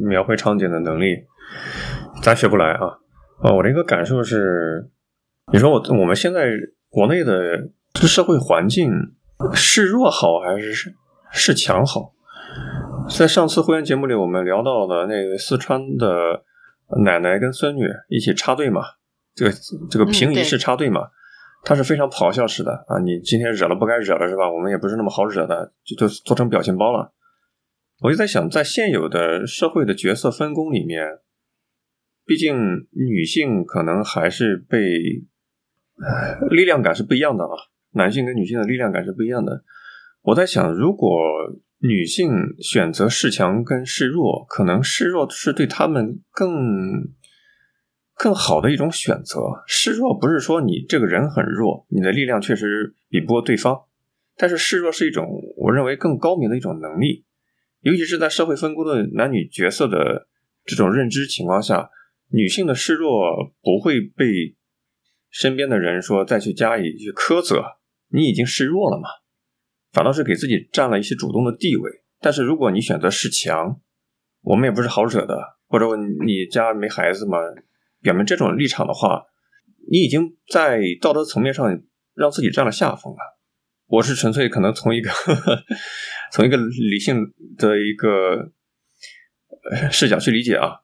描绘场景的能力，咱学不来啊。啊，我的一个感受是，你说我我们现在国内的这社会环境是弱好还是是？是强好，在上次会员节目里，我们聊到了那个四川的奶奶跟孙女一起插队嘛，这个这个平移式插队嘛，他是非常咆哮式的啊！你今天惹了不该惹的是吧？我们也不是那么好惹的，就就做成表情包了。我就在想，在现有的社会的角色分工里面，毕竟女性可能还是被力量感是不一样的啊，男性跟女性的力量感是不一样的。我在想，如果女性选择示强跟示弱，可能示弱是对他们更更好的一种选择。示弱不是说你这个人很弱，你的力量确实比不过对方，但是示弱是一种我认为更高明的一种能力，尤其是在社会分工的男女角色的这种认知情况下，女性的示弱不会被身边的人说再去加以去苛责，你已经示弱了嘛。反倒是给自己占了一些主动的地位，但是如果你选择示强，我们也不是好惹的，或者你家没孩子嘛，表明这种立场的话，你已经在道德层面上让自己占了下风了。我是纯粹可能从一个 (laughs) 从一个理性的一个视角去理解啊，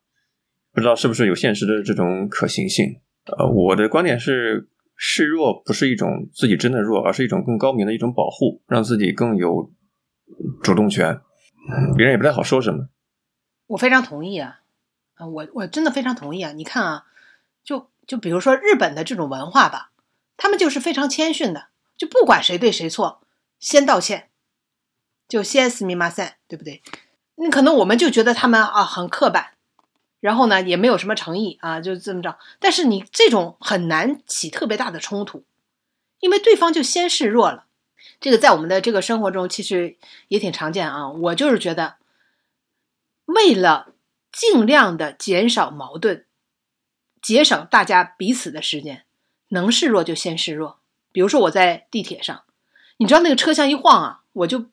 不知道是不是有现实的这种可行性。呃，我的观点是。示弱不是一种自己真的弱，而是一种更高明的一种保护，让自己更有主动权，别人也不太好说什么。我非常同意啊，啊，我我真的非常同意啊！你看啊，就就比如说日本的这种文化吧，他们就是非常谦逊的，就不管谁对谁错，先道歉，就先死密马赛，对不对？那可能我们就觉得他们啊很刻板。然后呢，也没有什么诚意啊，就这么着。但是你这种很难起特别大的冲突，因为对方就先示弱了。这个在我们的这个生活中其实也挺常见啊。我就是觉得，为了尽量的减少矛盾，节省大家彼此的时间，能示弱就先示弱。比如说我在地铁上，你知道那个车厢一晃啊，我就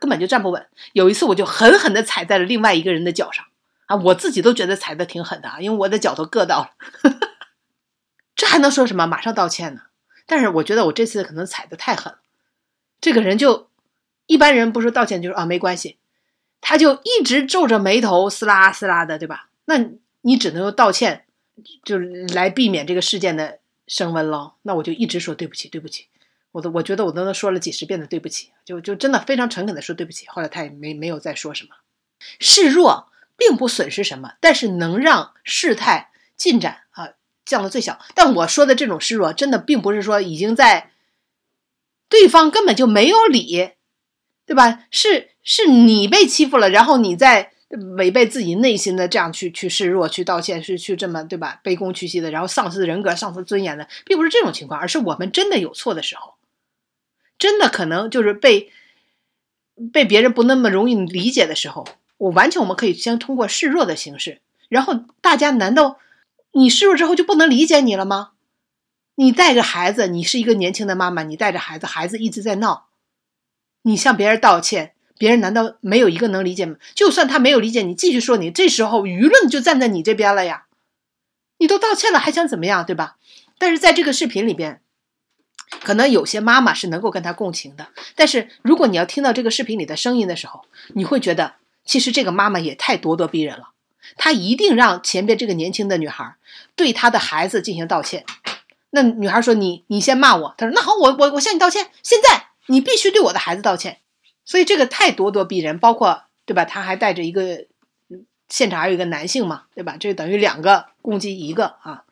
根本就站不稳。有一次我就狠狠的踩在了另外一个人的脚上。啊，我自己都觉得踩的挺狠的啊，因为我的脚都硌到了。这还能说什么？马上道歉呢？但是我觉得我这次可能踩的太狠了。这个人就一般人不说道歉就说啊没关系，他就一直皱着眉头撕拉撕拉的，对吧？那你只能用道歉，就是来避免这个事件的升温了。那我就一直说对不起，对不起。我都我觉得我都能说了几十遍的对不起，就就真的非常诚恳的说对不起。后来他也没没有再说什么，示弱。并不损失什么，但是能让事态进展啊降到最小。但我说的这种示弱，真的并不是说已经在对方根本就没有理，对吧？是是你被欺负了，然后你在违背自己内心的这样去去示弱、去道歉，是去这么对吧？卑躬屈膝的，然后丧失人格、丧失尊严的，并不是这种情况，而是我们真的有错的时候，真的可能就是被被别人不那么容易理解的时候。我完全，我们可以先通过示弱的形式，然后大家难道你示弱之后就不能理解你了吗？你带着孩子，你是一个年轻的妈妈，你带着孩子，孩子一直在闹，你向别人道歉，别人难道没有一个能理解吗？就算他没有理解你，继续说你，这时候舆论就站在你这边了呀。你都道歉了，还想怎么样，对吧？但是在这个视频里边，可能有些妈妈是能够跟他共情的。但是如果你要听到这个视频里的声音的时候，你会觉得，其实这个妈妈也太咄咄逼人了。她一定让前边这个年轻的女孩对她的孩子进行道歉。那女孩说：“你你先骂我。”她说：“那好，我我我向你道歉。现在你必须对我的孩子道歉。”所以这个太咄咄逼人，包括对吧？他还带着一个现场还有一个男性嘛，对吧？这等于两个攻击一个啊。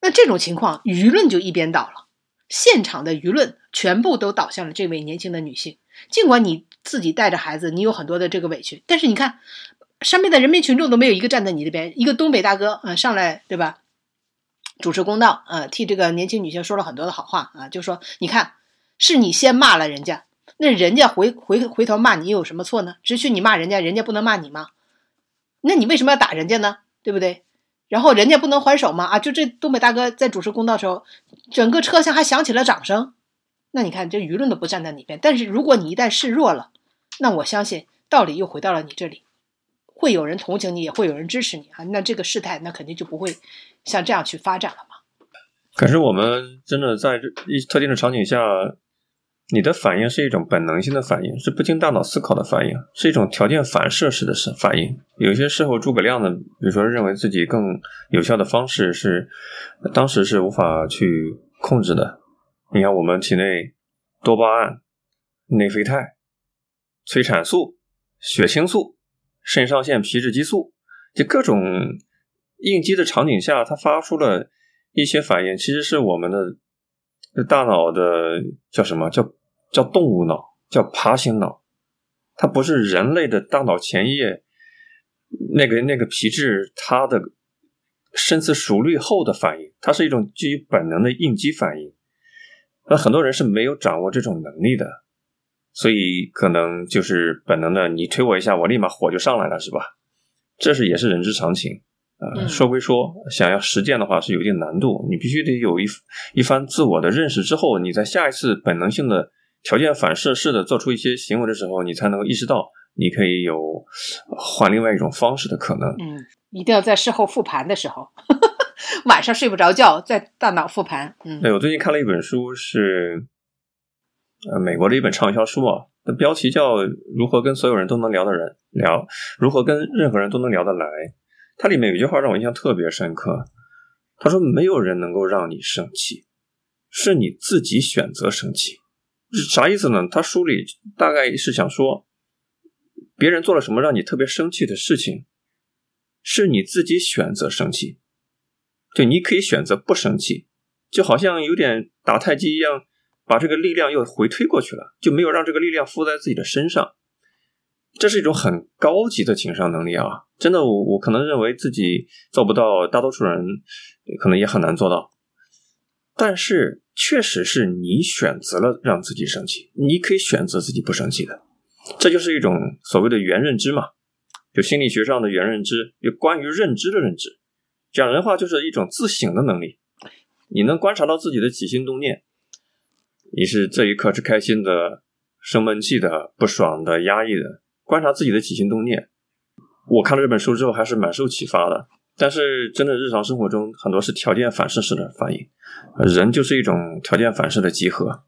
那这种情况，舆论就一边倒了，现场的舆论全部都倒向了这位年轻的女性。尽管你自己带着孩子，你有很多的这个委屈，但是你看。上面的人民群众都没有一个站在你这边，一个东北大哥啊上来对吧？主持公道啊，替这个年轻女性说了很多的好话啊，就说你看是你先骂了人家，那人家回回回头骂你有什么错呢？只许你骂人家，人家不能骂你吗？那你为什么要打人家呢？对不对？然后人家不能还手吗？啊，就这东北大哥在主持公道时候，整个车厢还响起了掌声。那你看这舆论都不站在你边，但是如果你一旦示弱了，那我相信道理又回到了你这里。会有人同情你，也会有人支持你啊！那这个事态，那肯定就不会像这样去发展了嘛。可是我们真的在一特定的场景下，你的反应是一种本能性的反应，是不经大脑思考的反应，是一种条件反射式的反应。有些时候，诸葛亮呢，比如说认为自己更有效的方式是，当时是无法去控制的。你看，我们体内多巴胺、内啡肽、催产素、血清素。肾上腺皮质激素，就各种应激的场景下，它发出了一些反应，其实是我们的大脑的叫什么叫叫动物脑，叫爬行脑，它不是人类的大脑前叶那个那个皮质它的深思熟虑后的反应，它是一种基于本能的应激反应，那很多人是没有掌握这种能力的。所以可能就是本能的，你推我一下，我立马火就上来了，是吧？这是也是人之常情啊。说归说，想要实践的话是有一定难度，你必须得有一一番自我的认识之后，你在下一次本能性的条件反射式的做出一些行为的时候，你才能够意识到你可以有换另外一种方式的可能。嗯，一定要在事后复盘的时候，(laughs) 晚上睡不着觉，在大脑复盘。嗯，对我最近看了一本书是。呃，美国的一本畅销书啊，的标题叫《如何跟所有人都能聊的人聊》，如何跟任何人都能聊得来。它里面有一句话让我印象特别深刻，他说：“没有人能够让你生气，是你自己选择生气。”啥意思呢？他书里大概是想说，别人做了什么让你特别生气的事情，是你自己选择生气。对，你可以选择不生气，就好像有点打太极一样。把这个力量又回推过去了，就没有让这个力量附在自己的身上。这是一种很高级的情商能力啊！真的，我我可能认为自己做不到，大多数人可能也很难做到。但是，确实是你选择了让自己生气，你可以选择自己不生气的。这就是一种所谓的原认知嘛，就心理学上的原认知，有关于认知的认知。讲人话就是一种自省的能力，你能观察到自己的起心动念。你是这一刻是开心的、生闷气的、不爽的、压抑的，观察自己的起心动念。我看了这本书之后，还是蛮受启发的。但是，真的日常生活中很多是条件反射式的反应，人就是一种条件反射的集合。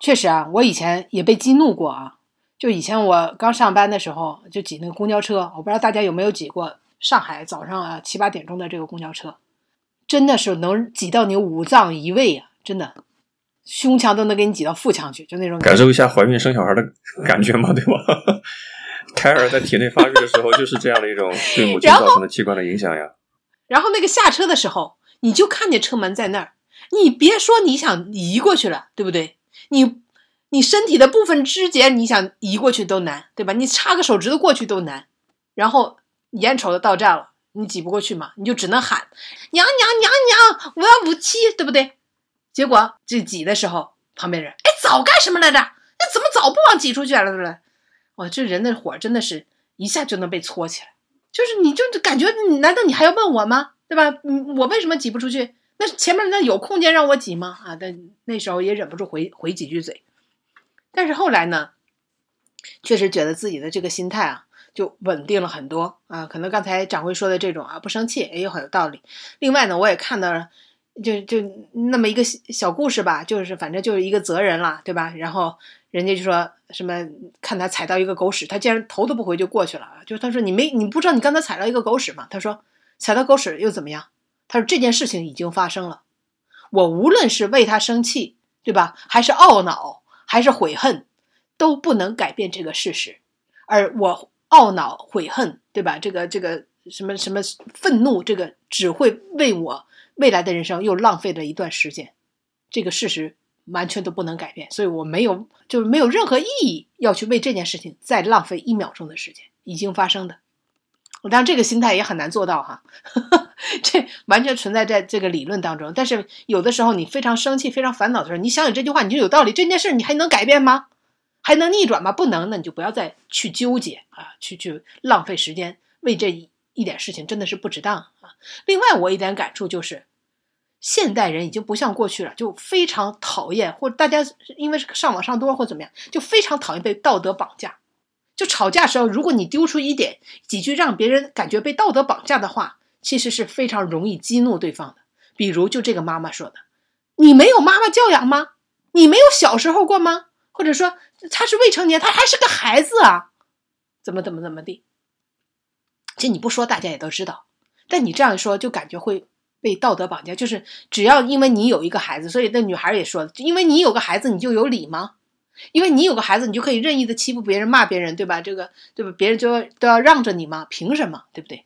确实啊，我以前也被激怒过啊。就以前我刚上班的时候，就挤那个公交车，我不知道大家有没有挤过上海早上啊七八点钟的这个公交车，真的是能挤到你五脏移位啊，真的。胸腔都能给你挤到腹腔去，就那种感受一下怀孕生小孩的感觉嘛，对吧？(laughs) 胎儿在体内发育的时候，就是这样的一种对母亲造成的器官的影响呀。然后那个下车的时候，你就看见车门在那儿，你别说你想移过去了，对不对？你你身体的部分肢节，你想移过去都难，对吧？你插个手指头过去都难。然后眼瞅着到站了，你挤不过去嘛，你就只能喊娘娘娘娘，我要武器，对不对？结果这挤的时候，旁边人哎，早干什么来着？那怎么早不往挤出去了？对不对？哇，这人的火真的是一下就能被搓起来。就是你就感觉，难道你还要问我吗？对吧？嗯，我为什么挤不出去？那前面那有空间让我挤吗？啊，但那时候也忍不住回回几句嘴。但是后来呢，确实觉得自己的这个心态啊，就稳定了很多啊。可能刚才掌柜说的这种啊，不生气也有很有道理。另外呢，我也看到了，就就那么一个小故事吧，就是反正就是一个责人了，对吧？然后人家就说什么，看他踩到一个狗屎，他竟然头都不回就过去了。就他说你没你不知道你刚才踩到一个狗屎吗？他说踩到狗屎又怎么样？他说这件事情已经发生了，我无论是为他生气，对吧？还是懊恼，还是悔恨。都不能改变这个事实，而我懊恼、悔恨，对吧？这个、这个什么什么愤怒，这个只会为我未来的人生又浪费了一段时间。这个事实完全都不能改变，所以我没有，就是没有任何意义要去为这件事情再浪费一秒钟的时间。已经发生的，我当然这个心态也很难做到哈，(laughs) 这完全存在在这个理论当中。但是有的时候你非常生气、非常烦恼的时候，你想想这句话，你就有道理。这件事你还能改变吗？还能逆转吗？不能，那你就不要再去纠结啊，去去浪费时间为这一点事情，真的是不值当啊。另外，我一点感触就是，现代人已经不像过去了，就非常讨厌，或者大家因为上网上多或怎么样，就非常讨厌被道德绑架。就吵架时候，如果你丢出一点几句让别人感觉被道德绑架的话，其实是非常容易激怒对方的。比如，就这个妈妈说的：“你没有妈妈教养吗？你没有小时候过吗？”或者说。他是未成年，他还是个孩子啊，怎么怎么怎么地？这你不说，大家也都知道。但你这样说，就感觉会被道德绑架。就是只要因为你有一个孩子，所以那女孩也说，因为你有个孩子，你就有理吗？因为你有个孩子，你就可以任意的欺负别人、骂别人，对吧？这个对吧？别人就都要让着你吗？凭什么？对不对？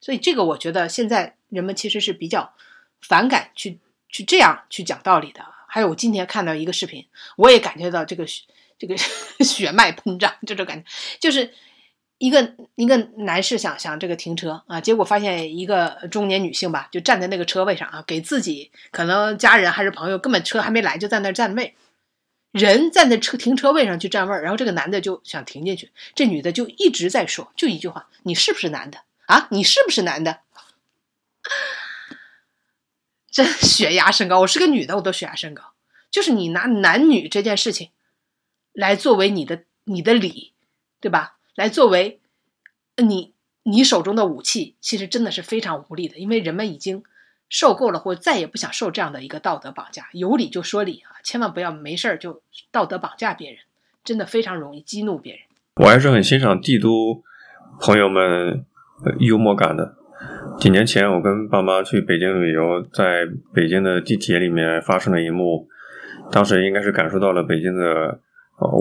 所以这个，我觉得现在人们其实是比较反感去去这样去讲道理的。还有，我今天看到一个视频，我也感觉到这个。这个 (laughs) 血脉喷张，这种感觉，就是一个一个男士想想这个停车啊，结果发现一个中年女性吧，就站在那个车位上啊，给自己可能家人还是朋友，根本车还没来就在那占位，人站在车停车位上去占位，然后这个男的就想停进去，这女的就一直在说，就一句话：“你是不是男的啊？你是不是男的？” (laughs) 这血压升高，我是个女的，我都血压升高，就是你拿男女这件事情。来作为你的你的理，对吧？来作为你你手中的武器，其实真的是非常无力的，因为人们已经受够了，或再也不想受这样的一个道德绑架。有理就说理啊，千万不要没事儿就道德绑架别人，真的非常容易激怒别人。我还是很欣赏帝都朋友们幽默感的。几年前，我跟爸妈去北京旅游，在北京的地铁里面发生了一幕，当时应该是感受到了北京的。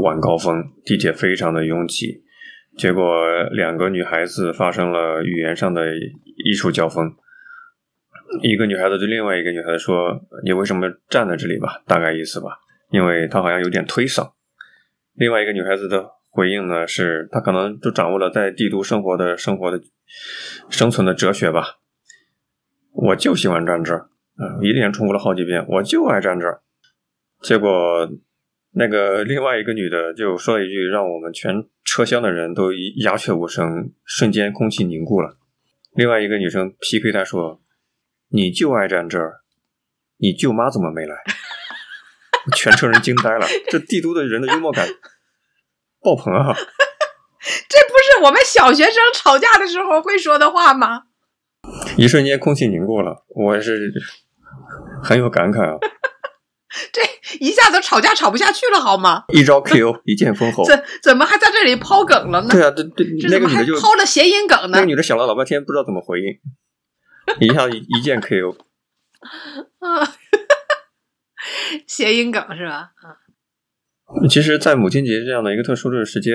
晚高峰，地铁非常的拥挤，结果两个女孩子发生了语言上的艺术交锋。一个女孩子对另外一个女孩子说：“你为什么站在这里吧？”大概意思吧，因为她好像有点推搡。另外一个女孩子的回应呢，是她可能就掌握了在帝都生活的生活的生存的哲学吧。我就喜欢站这儿，嗯，一连重复了好几遍，我就爱站这儿。结果。那个另外一个女的就说了一句，让我们全车厢的人都鸦雀无声，瞬间空气凝固了。另外一个女生 PK 她说：“你就爱站这儿，你舅妈怎么没来？” (laughs) 全车人惊呆了，这帝都的人的幽默感爆棚啊！(laughs) 这不是我们小学生吵架的时候会说的话吗？一瞬间空气凝固了，我是很有感慨啊。(laughs) 这一下子吵架吵不下去了，好吗？一招 KO，一剑封喉。怎怎么还在这里抛梗了呢？对啊，对对，那个女的就抛了谐音梗呢。那个女的想了老半天，不知道怎么回应，一下一一剑 KO。啊，(laughs) 谐音梗是吧？啊。其实，在母亲节这样的一个特殊的时间，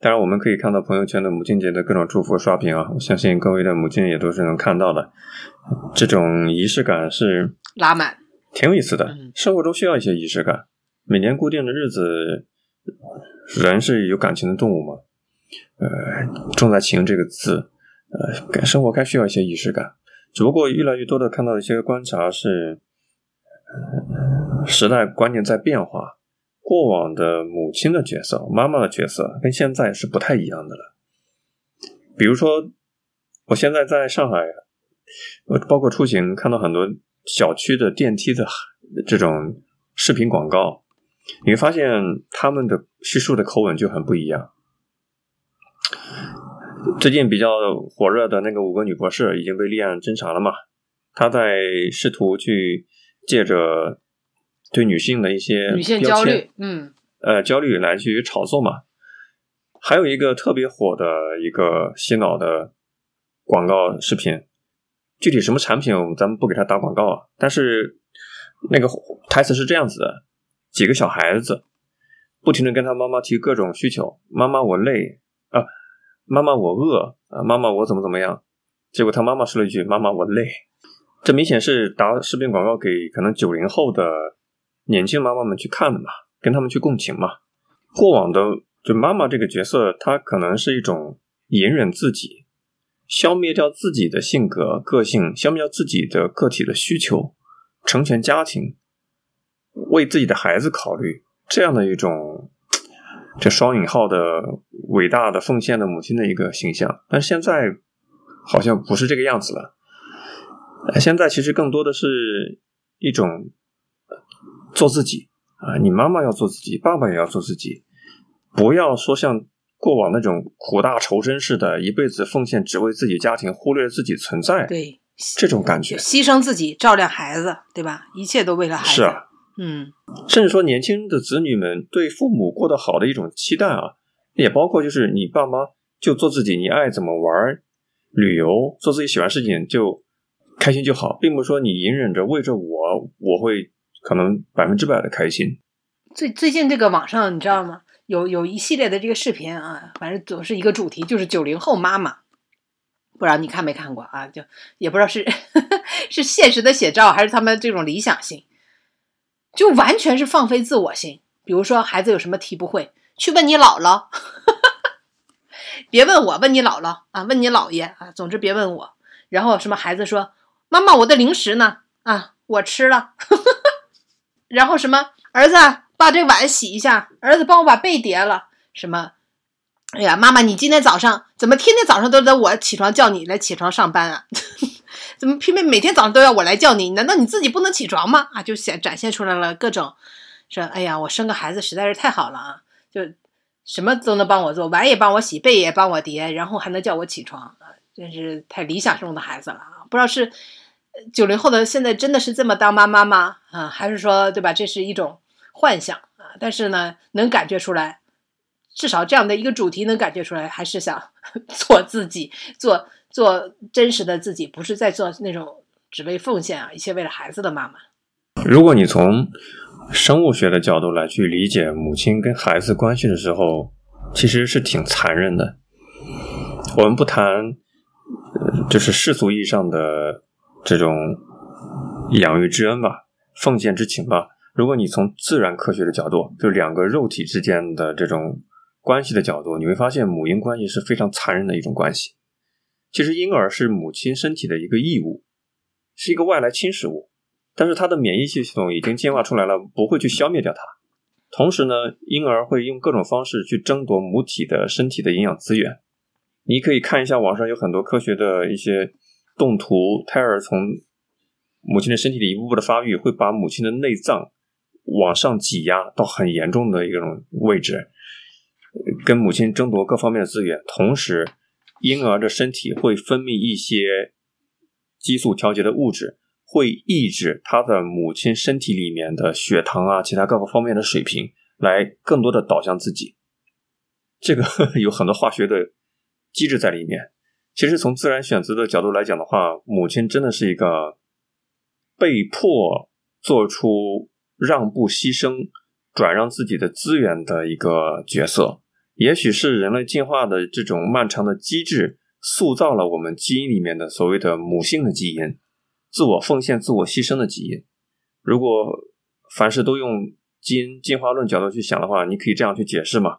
当然我们可以看到朋友圈的母亲节的各种祝福刷屏啊。我相信各位的母亲也都是能看到的，这种仪式感是拉满。挺有意思的，生活中需要一些仪式感。每年固定的日子，人是有感情的动物嘛？呃，重在情这个字，呃，生活该需要一些仪式感。只不过越来越多的看到一些观察是，时代观念在变化，过往的母亲的角色、妈妈的角色跟现在是不太一样的了。比如说，我现在在上海，我包括出行看到很多。小区的电梯的这种视频广告，你会发现他们的叙述的口吻就很不一样。最近比较火热的那个五个女博士已经被立案侦查了嘛？她在试图去借着对女性的一些女性标签焦虑，嗯呃焦虑来去炒作嘛。还有一个特别火的一个洗脑的广告视频，具体什么产品咱们不给他打广告啊，但是那个台词是这样子的：几个小孩子不停的跟他妈妈提各种需求，妈妈我累啊，妈妈我饿啊，妈妈我怎么怎么样，结果他妈妈说了一句妈妈我累，这明显是打视频广告给可能九零后的年轻妈妈们去看的嘛，跟他们去共情嘛。过往的就妈妈这个角色，她可能是一种隐忍自己，消灭掉自己的性格、个性，消灭掉自己的个体的需求，成全家庭，为自己的孩子考虑，这样的一种这双引号的伟大的奉献的母亲的一个形象。但是现在好像不是这个样子了，现在其实更多的是一种做自己啊，你妈妈要做自己，爸爸也要做自己。不要说像过往那种苦大仇深似的，一辈子奉献只为自己家庭，忽略了自己存在，对，这种感觉牺牲自己照亮孩子，对吧？一切都为了孩子。是啊，嗯，甚至说年轻的子女们对父母过得好的一种期待啊，也包括就是你爸妈就做自己，你爱怎么玩旅游，做自己喜欢事情就开心就好，并不是说你隐忍着为着我，我会可能百分之百的开心。最最近这个网上你知道吗？有有一系列的这个视频啊，反正总是一个主题，就是九零后妈妈。不知道你看没看过啊？就也不知道是 (laughs) 是现实的写照，还是他们这种理想性，就完全是放飞自我性。比如说孩子有什么题不会，去问你姥姥，(laughs) 别问我，问你姥姥啊，问你姥爷啊，总之别问我。然后什么孩子说：“妈妈，我的零食呢？啊，我吃了。(laughs) ”然后什么儿子把这碗洗一下，儿子帮我把被叠了。什么？哎呀，妈妈，你今天早上怎么天天早上都得我起床叫你来起床上班啊？(laughs) 怎么偏偏每天早上都要我来叫你？难道你自己不能起床吗？啊，就显展现出来了各种说，哎呀，我生个孩子实在是太好了啊，就什么都能帮我做，碗也帮我洗，被也帮我叠，然后还能叫我起床啊，真是太理想中的孩子了啊！不知道是九零后的现在真的是这么当妈妈吗？啊，还是说对吧？这是一种幻想啊？但是呢，能感觉出来。至少这样的一个主题能感觉出来，还是想 (laughs) 做自己，做做真实的自己，不是在做那种只为奉献啊，一切为了孩子的妈妈。如果你从生物学的角度来去理解母亲跟孩子关系的时候，其实是挺残忍的。我们不谈，就是世俗意义上的这种养育之恩吧，奉献之情吧。如果你从自然科学的角度，就两个肉体之间的这种。关系的角度，你会发现母婴关系是非常残忍的一种关系。其实婴儿是母亲身体的一个异物，是一个外来侵蚀物，但是它的免疫系统已经进化出来了，不会去消灭掉它。同时呢，婴儿会用各种方式去争夺母体的身体的营养资源。你可以看一下网上有很多科学的一些动图，胎儿从母亲的身体里一步步的发育，会把母亲的内脏往上挤压到很严重的一种位置。跟母亲争夺各方面的资源，同时，婴儿的身体会分泌一些激素调节的物质，会抑制他的母亲身体里面的血糖啊，其他各个方面的水平，来更多的导向自己。这个 (laughs) 有很多化学的机制在里面。其实从自然选择的角度来讲的话，母亲真的是一个被迫做出让步、牺牲、转让自己的资源的一个角色。也许是人类进化的这种漫长的机制，塑造了我们基因里面的所谓的母性的基因，自我奉献、自我牺牲的基因。如果凡事都用基因进化论角度去想的话，你可以这样去解释嘛：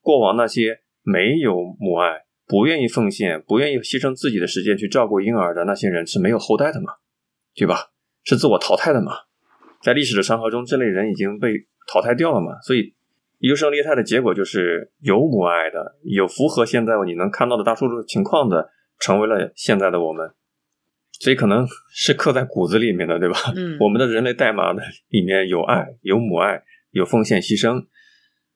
过往那些没有母爱、不愿意奉献、不愿意牺牲自己的时间去照顾婴儿的那些人是没有后代的嘛？对吧？是自我淘汰的嘛？在历史的长河中，这类人已经被淘汰掉了嘛？所以。优胜劣汰的结果就是有母爱的，有符合现在你能看到的大多数情况的，成为了现在的我们。所以可能是刻在骨子里面的，对吧？(laughs) 嗯，我们的人类代码的里面有爱，有母爱，有奉献牺牲，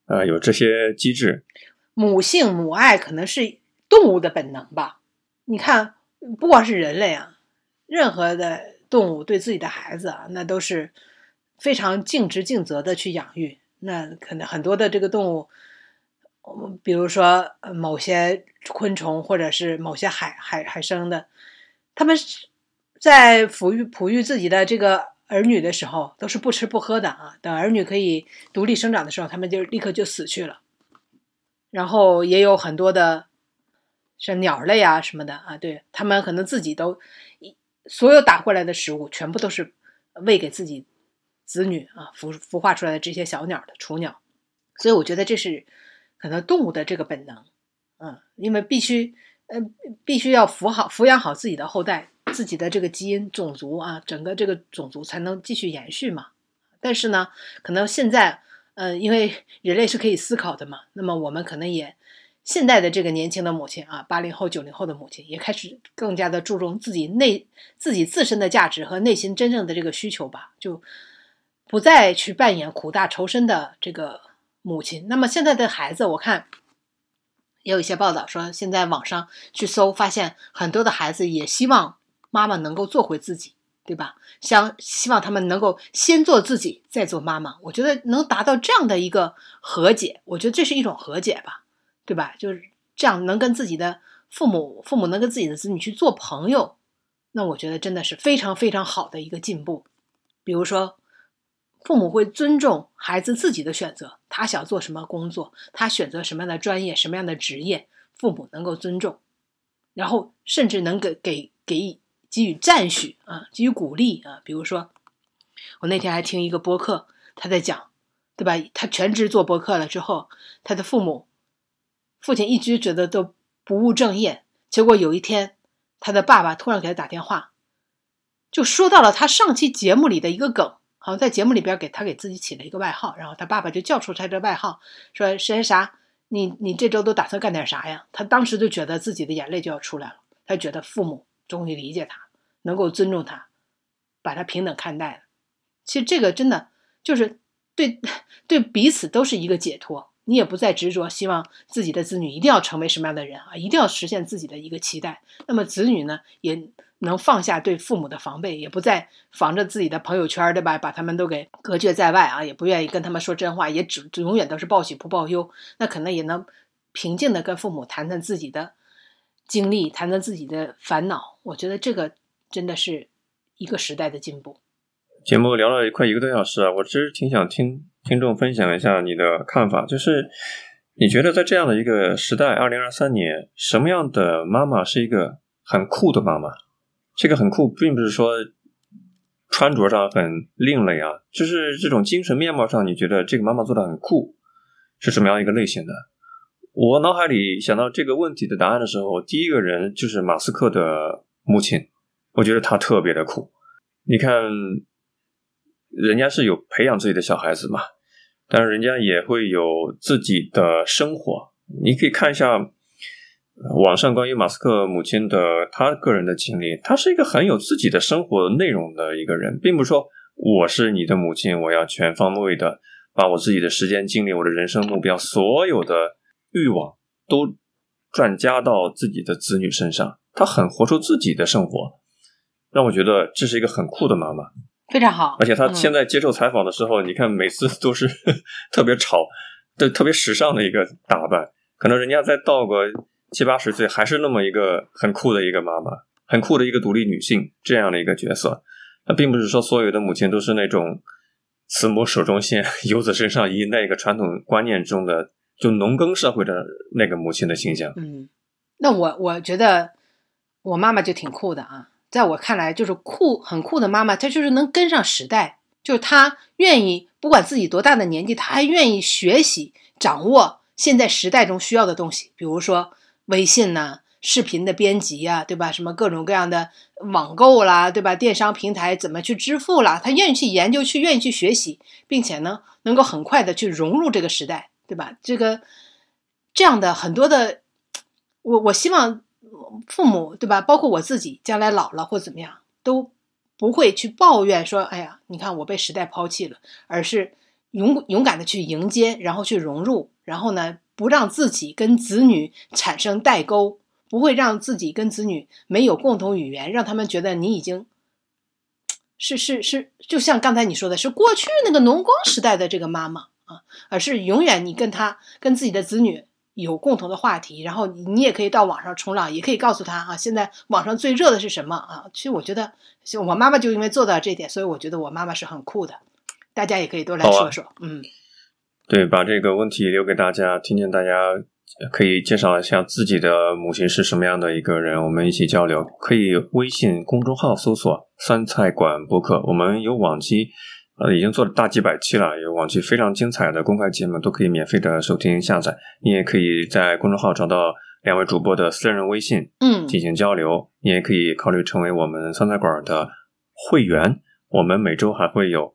啊，有这些机制。母性母爱可能是动物的本能吧。你看，不光是人类啊，任何的动物对自己的孩子啊，那都是非常尽职尽责的去养育。那可能很多的这个动物，比如说某些昆虫，或者是某些海海海生的，他们在抚育哺育自己的这个儿女的时候，都是不吃不喝的啊。等儿女可以独立生长的时候，他们就立刻就死去了。然后也有很多的。像鸟类啊什么的啊，对他们可能自己都所有打过来的食物全部都是喂给自己子女啊孵孵化出来的这些小鸟的雏鸟，所以我觉得这是可能动物的这个本能，嗯，因为必须呃必须要抚好抚养好自己的后代，自己的这个基因种族啊，整个这个种族才能继续延续嘛。但是呢，可能现在呃，因为人类是可以思考的嘛，那么我们可能也。现代的这个年轻的母亲啊，八零后、九零后的母亲也开始更加的注重自己内自己自身的价值和内心真正的这个需求吧，就不再去扮演苦大仇深的这个母亲。那么现在的孩子，我看也有一些报道说，现在网上去搜，发现很多的孩子也希望妈妈能够做回自己，对吧？想希望他们能够先做自己，再做妈妈。我觉得能达到这样的一个和解，我觉得这是一种和解吧。对吧？就是这样，能跟自己的父母，父母能跟自己的子女去做朋友，那我觉得真的是非常非常好的一个进步。比如说，父母会尊重孩子自己的选择，他想做什么工作，他选择什么样的专业、什么样的职业，父母能够尊重，然后甚至能给给给给予赞许啊，给予鼓励啊。比如说，我那天还听一个播客，他在讲，对吧？他全职做播客了之后，他的父母。父亲一直觉得都不务正业，结果有一天，他的爸爸突然给他打电话，就说到了他上期节目里的一个梗，好像在节目里边给他给自己起了一个外号，然后他爸爸就叫出他这外号，说谁啥，你你这周都打算干点啥呀？他当时就觉得自己的眼泪就要出来了，他觉得父母终于理解他，能够尊重他，把他平等看待了。其实这个真的就是对 (laughs) 对彼此都是一个解脱。你也不再执着，希望自己的子女一定要成为什么样的人啊？一定要实现自己的一个期待。那么子女呢，也能放下对父母的防备，也不再防着自己的朋友圈，对吧？把他们都给隔绝在外啊，也不愿意跟他们说真话，也只永远都是报喜不报忧。那可能也能平静的跟父母谈谈自己的经历，谈谈自己的烦恼。我觉得这个真的是一个时代的进步。节目聊了快一个多小时啊，我其实挺想听。听众分享一下你的看法，就是你觉得在这样的一个时代，二零二三年，什么样的妈妈是一个很酷的妈妈？这个很酷，并不是说穿着上很另类啊，就是这种精神面貌上，你觉得这个妈妈做的很酷，是什么样一个类型的？我脑海里想到这个问题的答案的时候，第一个人就是马斯克的母亲，我觉得她特别的酷。你看，人家是有培养自己的小孩子嘛。但是人家也会有自己的生活，你可以看一下网上关于马斯克母亲的他个人的经历，他是一个很有自己的生活内容的一个人，并不是说我是你的母亲，我要全方位的把我自己的时间精力、我的人生目标、所有的欲望都转加到自己的子女身上，他很活出自己的生活，让我觉得这是一个很酷的妈妈。非常好，而且他现在接受采访的时候，你看每次都是 (laughs) 特别潮，的特别时尚的一个打扮。可能人家再到个七八十岁，还是那么一个很酷的一个妈妈，很酷的一个独立女性这样的一个角色。那并不是说所有的母亲都是那种慈母手中线，游子身上衣那个传统观念中的就农耕社会的那个母亲的形象。嗯，那我我觉得我妈妈就挺酷的啊。在我看来，就是酷很酷的妈妈，她就是能跟上时代，就是她愿意不管自己多大的年纪，她还愿意学习掌握现在时代中需要的东西，比如说微信呐、视频的编辑呀，对吧？什么各种各样的网购啦，对吧？电商平台怎么去支付啦？她愿意去研究，去愿意去学习，并且呢，能够很快的去融入这个时代，对吧？这个这样的很多的，我我希望。父母对吧？包括我自己，将来老了或怎么样，都不会去抱怨说：“哎呀，你看我被时代抛弃了。”而是勇勇敢的去迎接，然后去融入，然后呢，不让自己跟子女产生代沟，不会让自己跟子女没有共同语言，让他们觉得你已经是是是，就像刚才你说的是过去那个农耕时代的这个妈妈啊，而是永远你跟他跟自己的子女有共同的话题，然后你也可以到网上冲浪，也可以告诉他啊，现在网上最热的是什么啊？其实我觉得，我妈妈就因为做到这点，所以我觉得我妈妈是很酷的。大家也可以多来说说，嗯，对，把这个问题留给大家，听听大家可以介绍一下自己的母亲是什么样的一个人，我们一起交流。可以微信公众号搜索“酸菜馆播客”，我们有往期，呃，已经做了大几百期了，有往期非常精彩的公开节目，都可以免费的收听下载。你也可以在公众号找到两位主播的私人微信，嗯，进行交流。你也可以考虑成为我们酸菜馆的会员，我们每周还会有。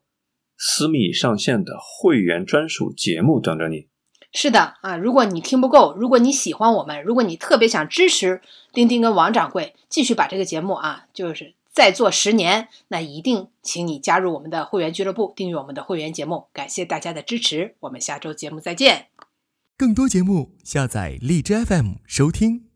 私密上线的会员专属节目等着你。是的啊，如果你听不够，如果你喜欢我们，如果你特别想支持丁丁跟王掌柜继续把这个节目啊，就是再做十年，那一定请你加入我们的会员俱乐部，订阅我们的会员节目。感谢大家的支持，我们下周节目再见。更多节目下载荔枝 FM 收听。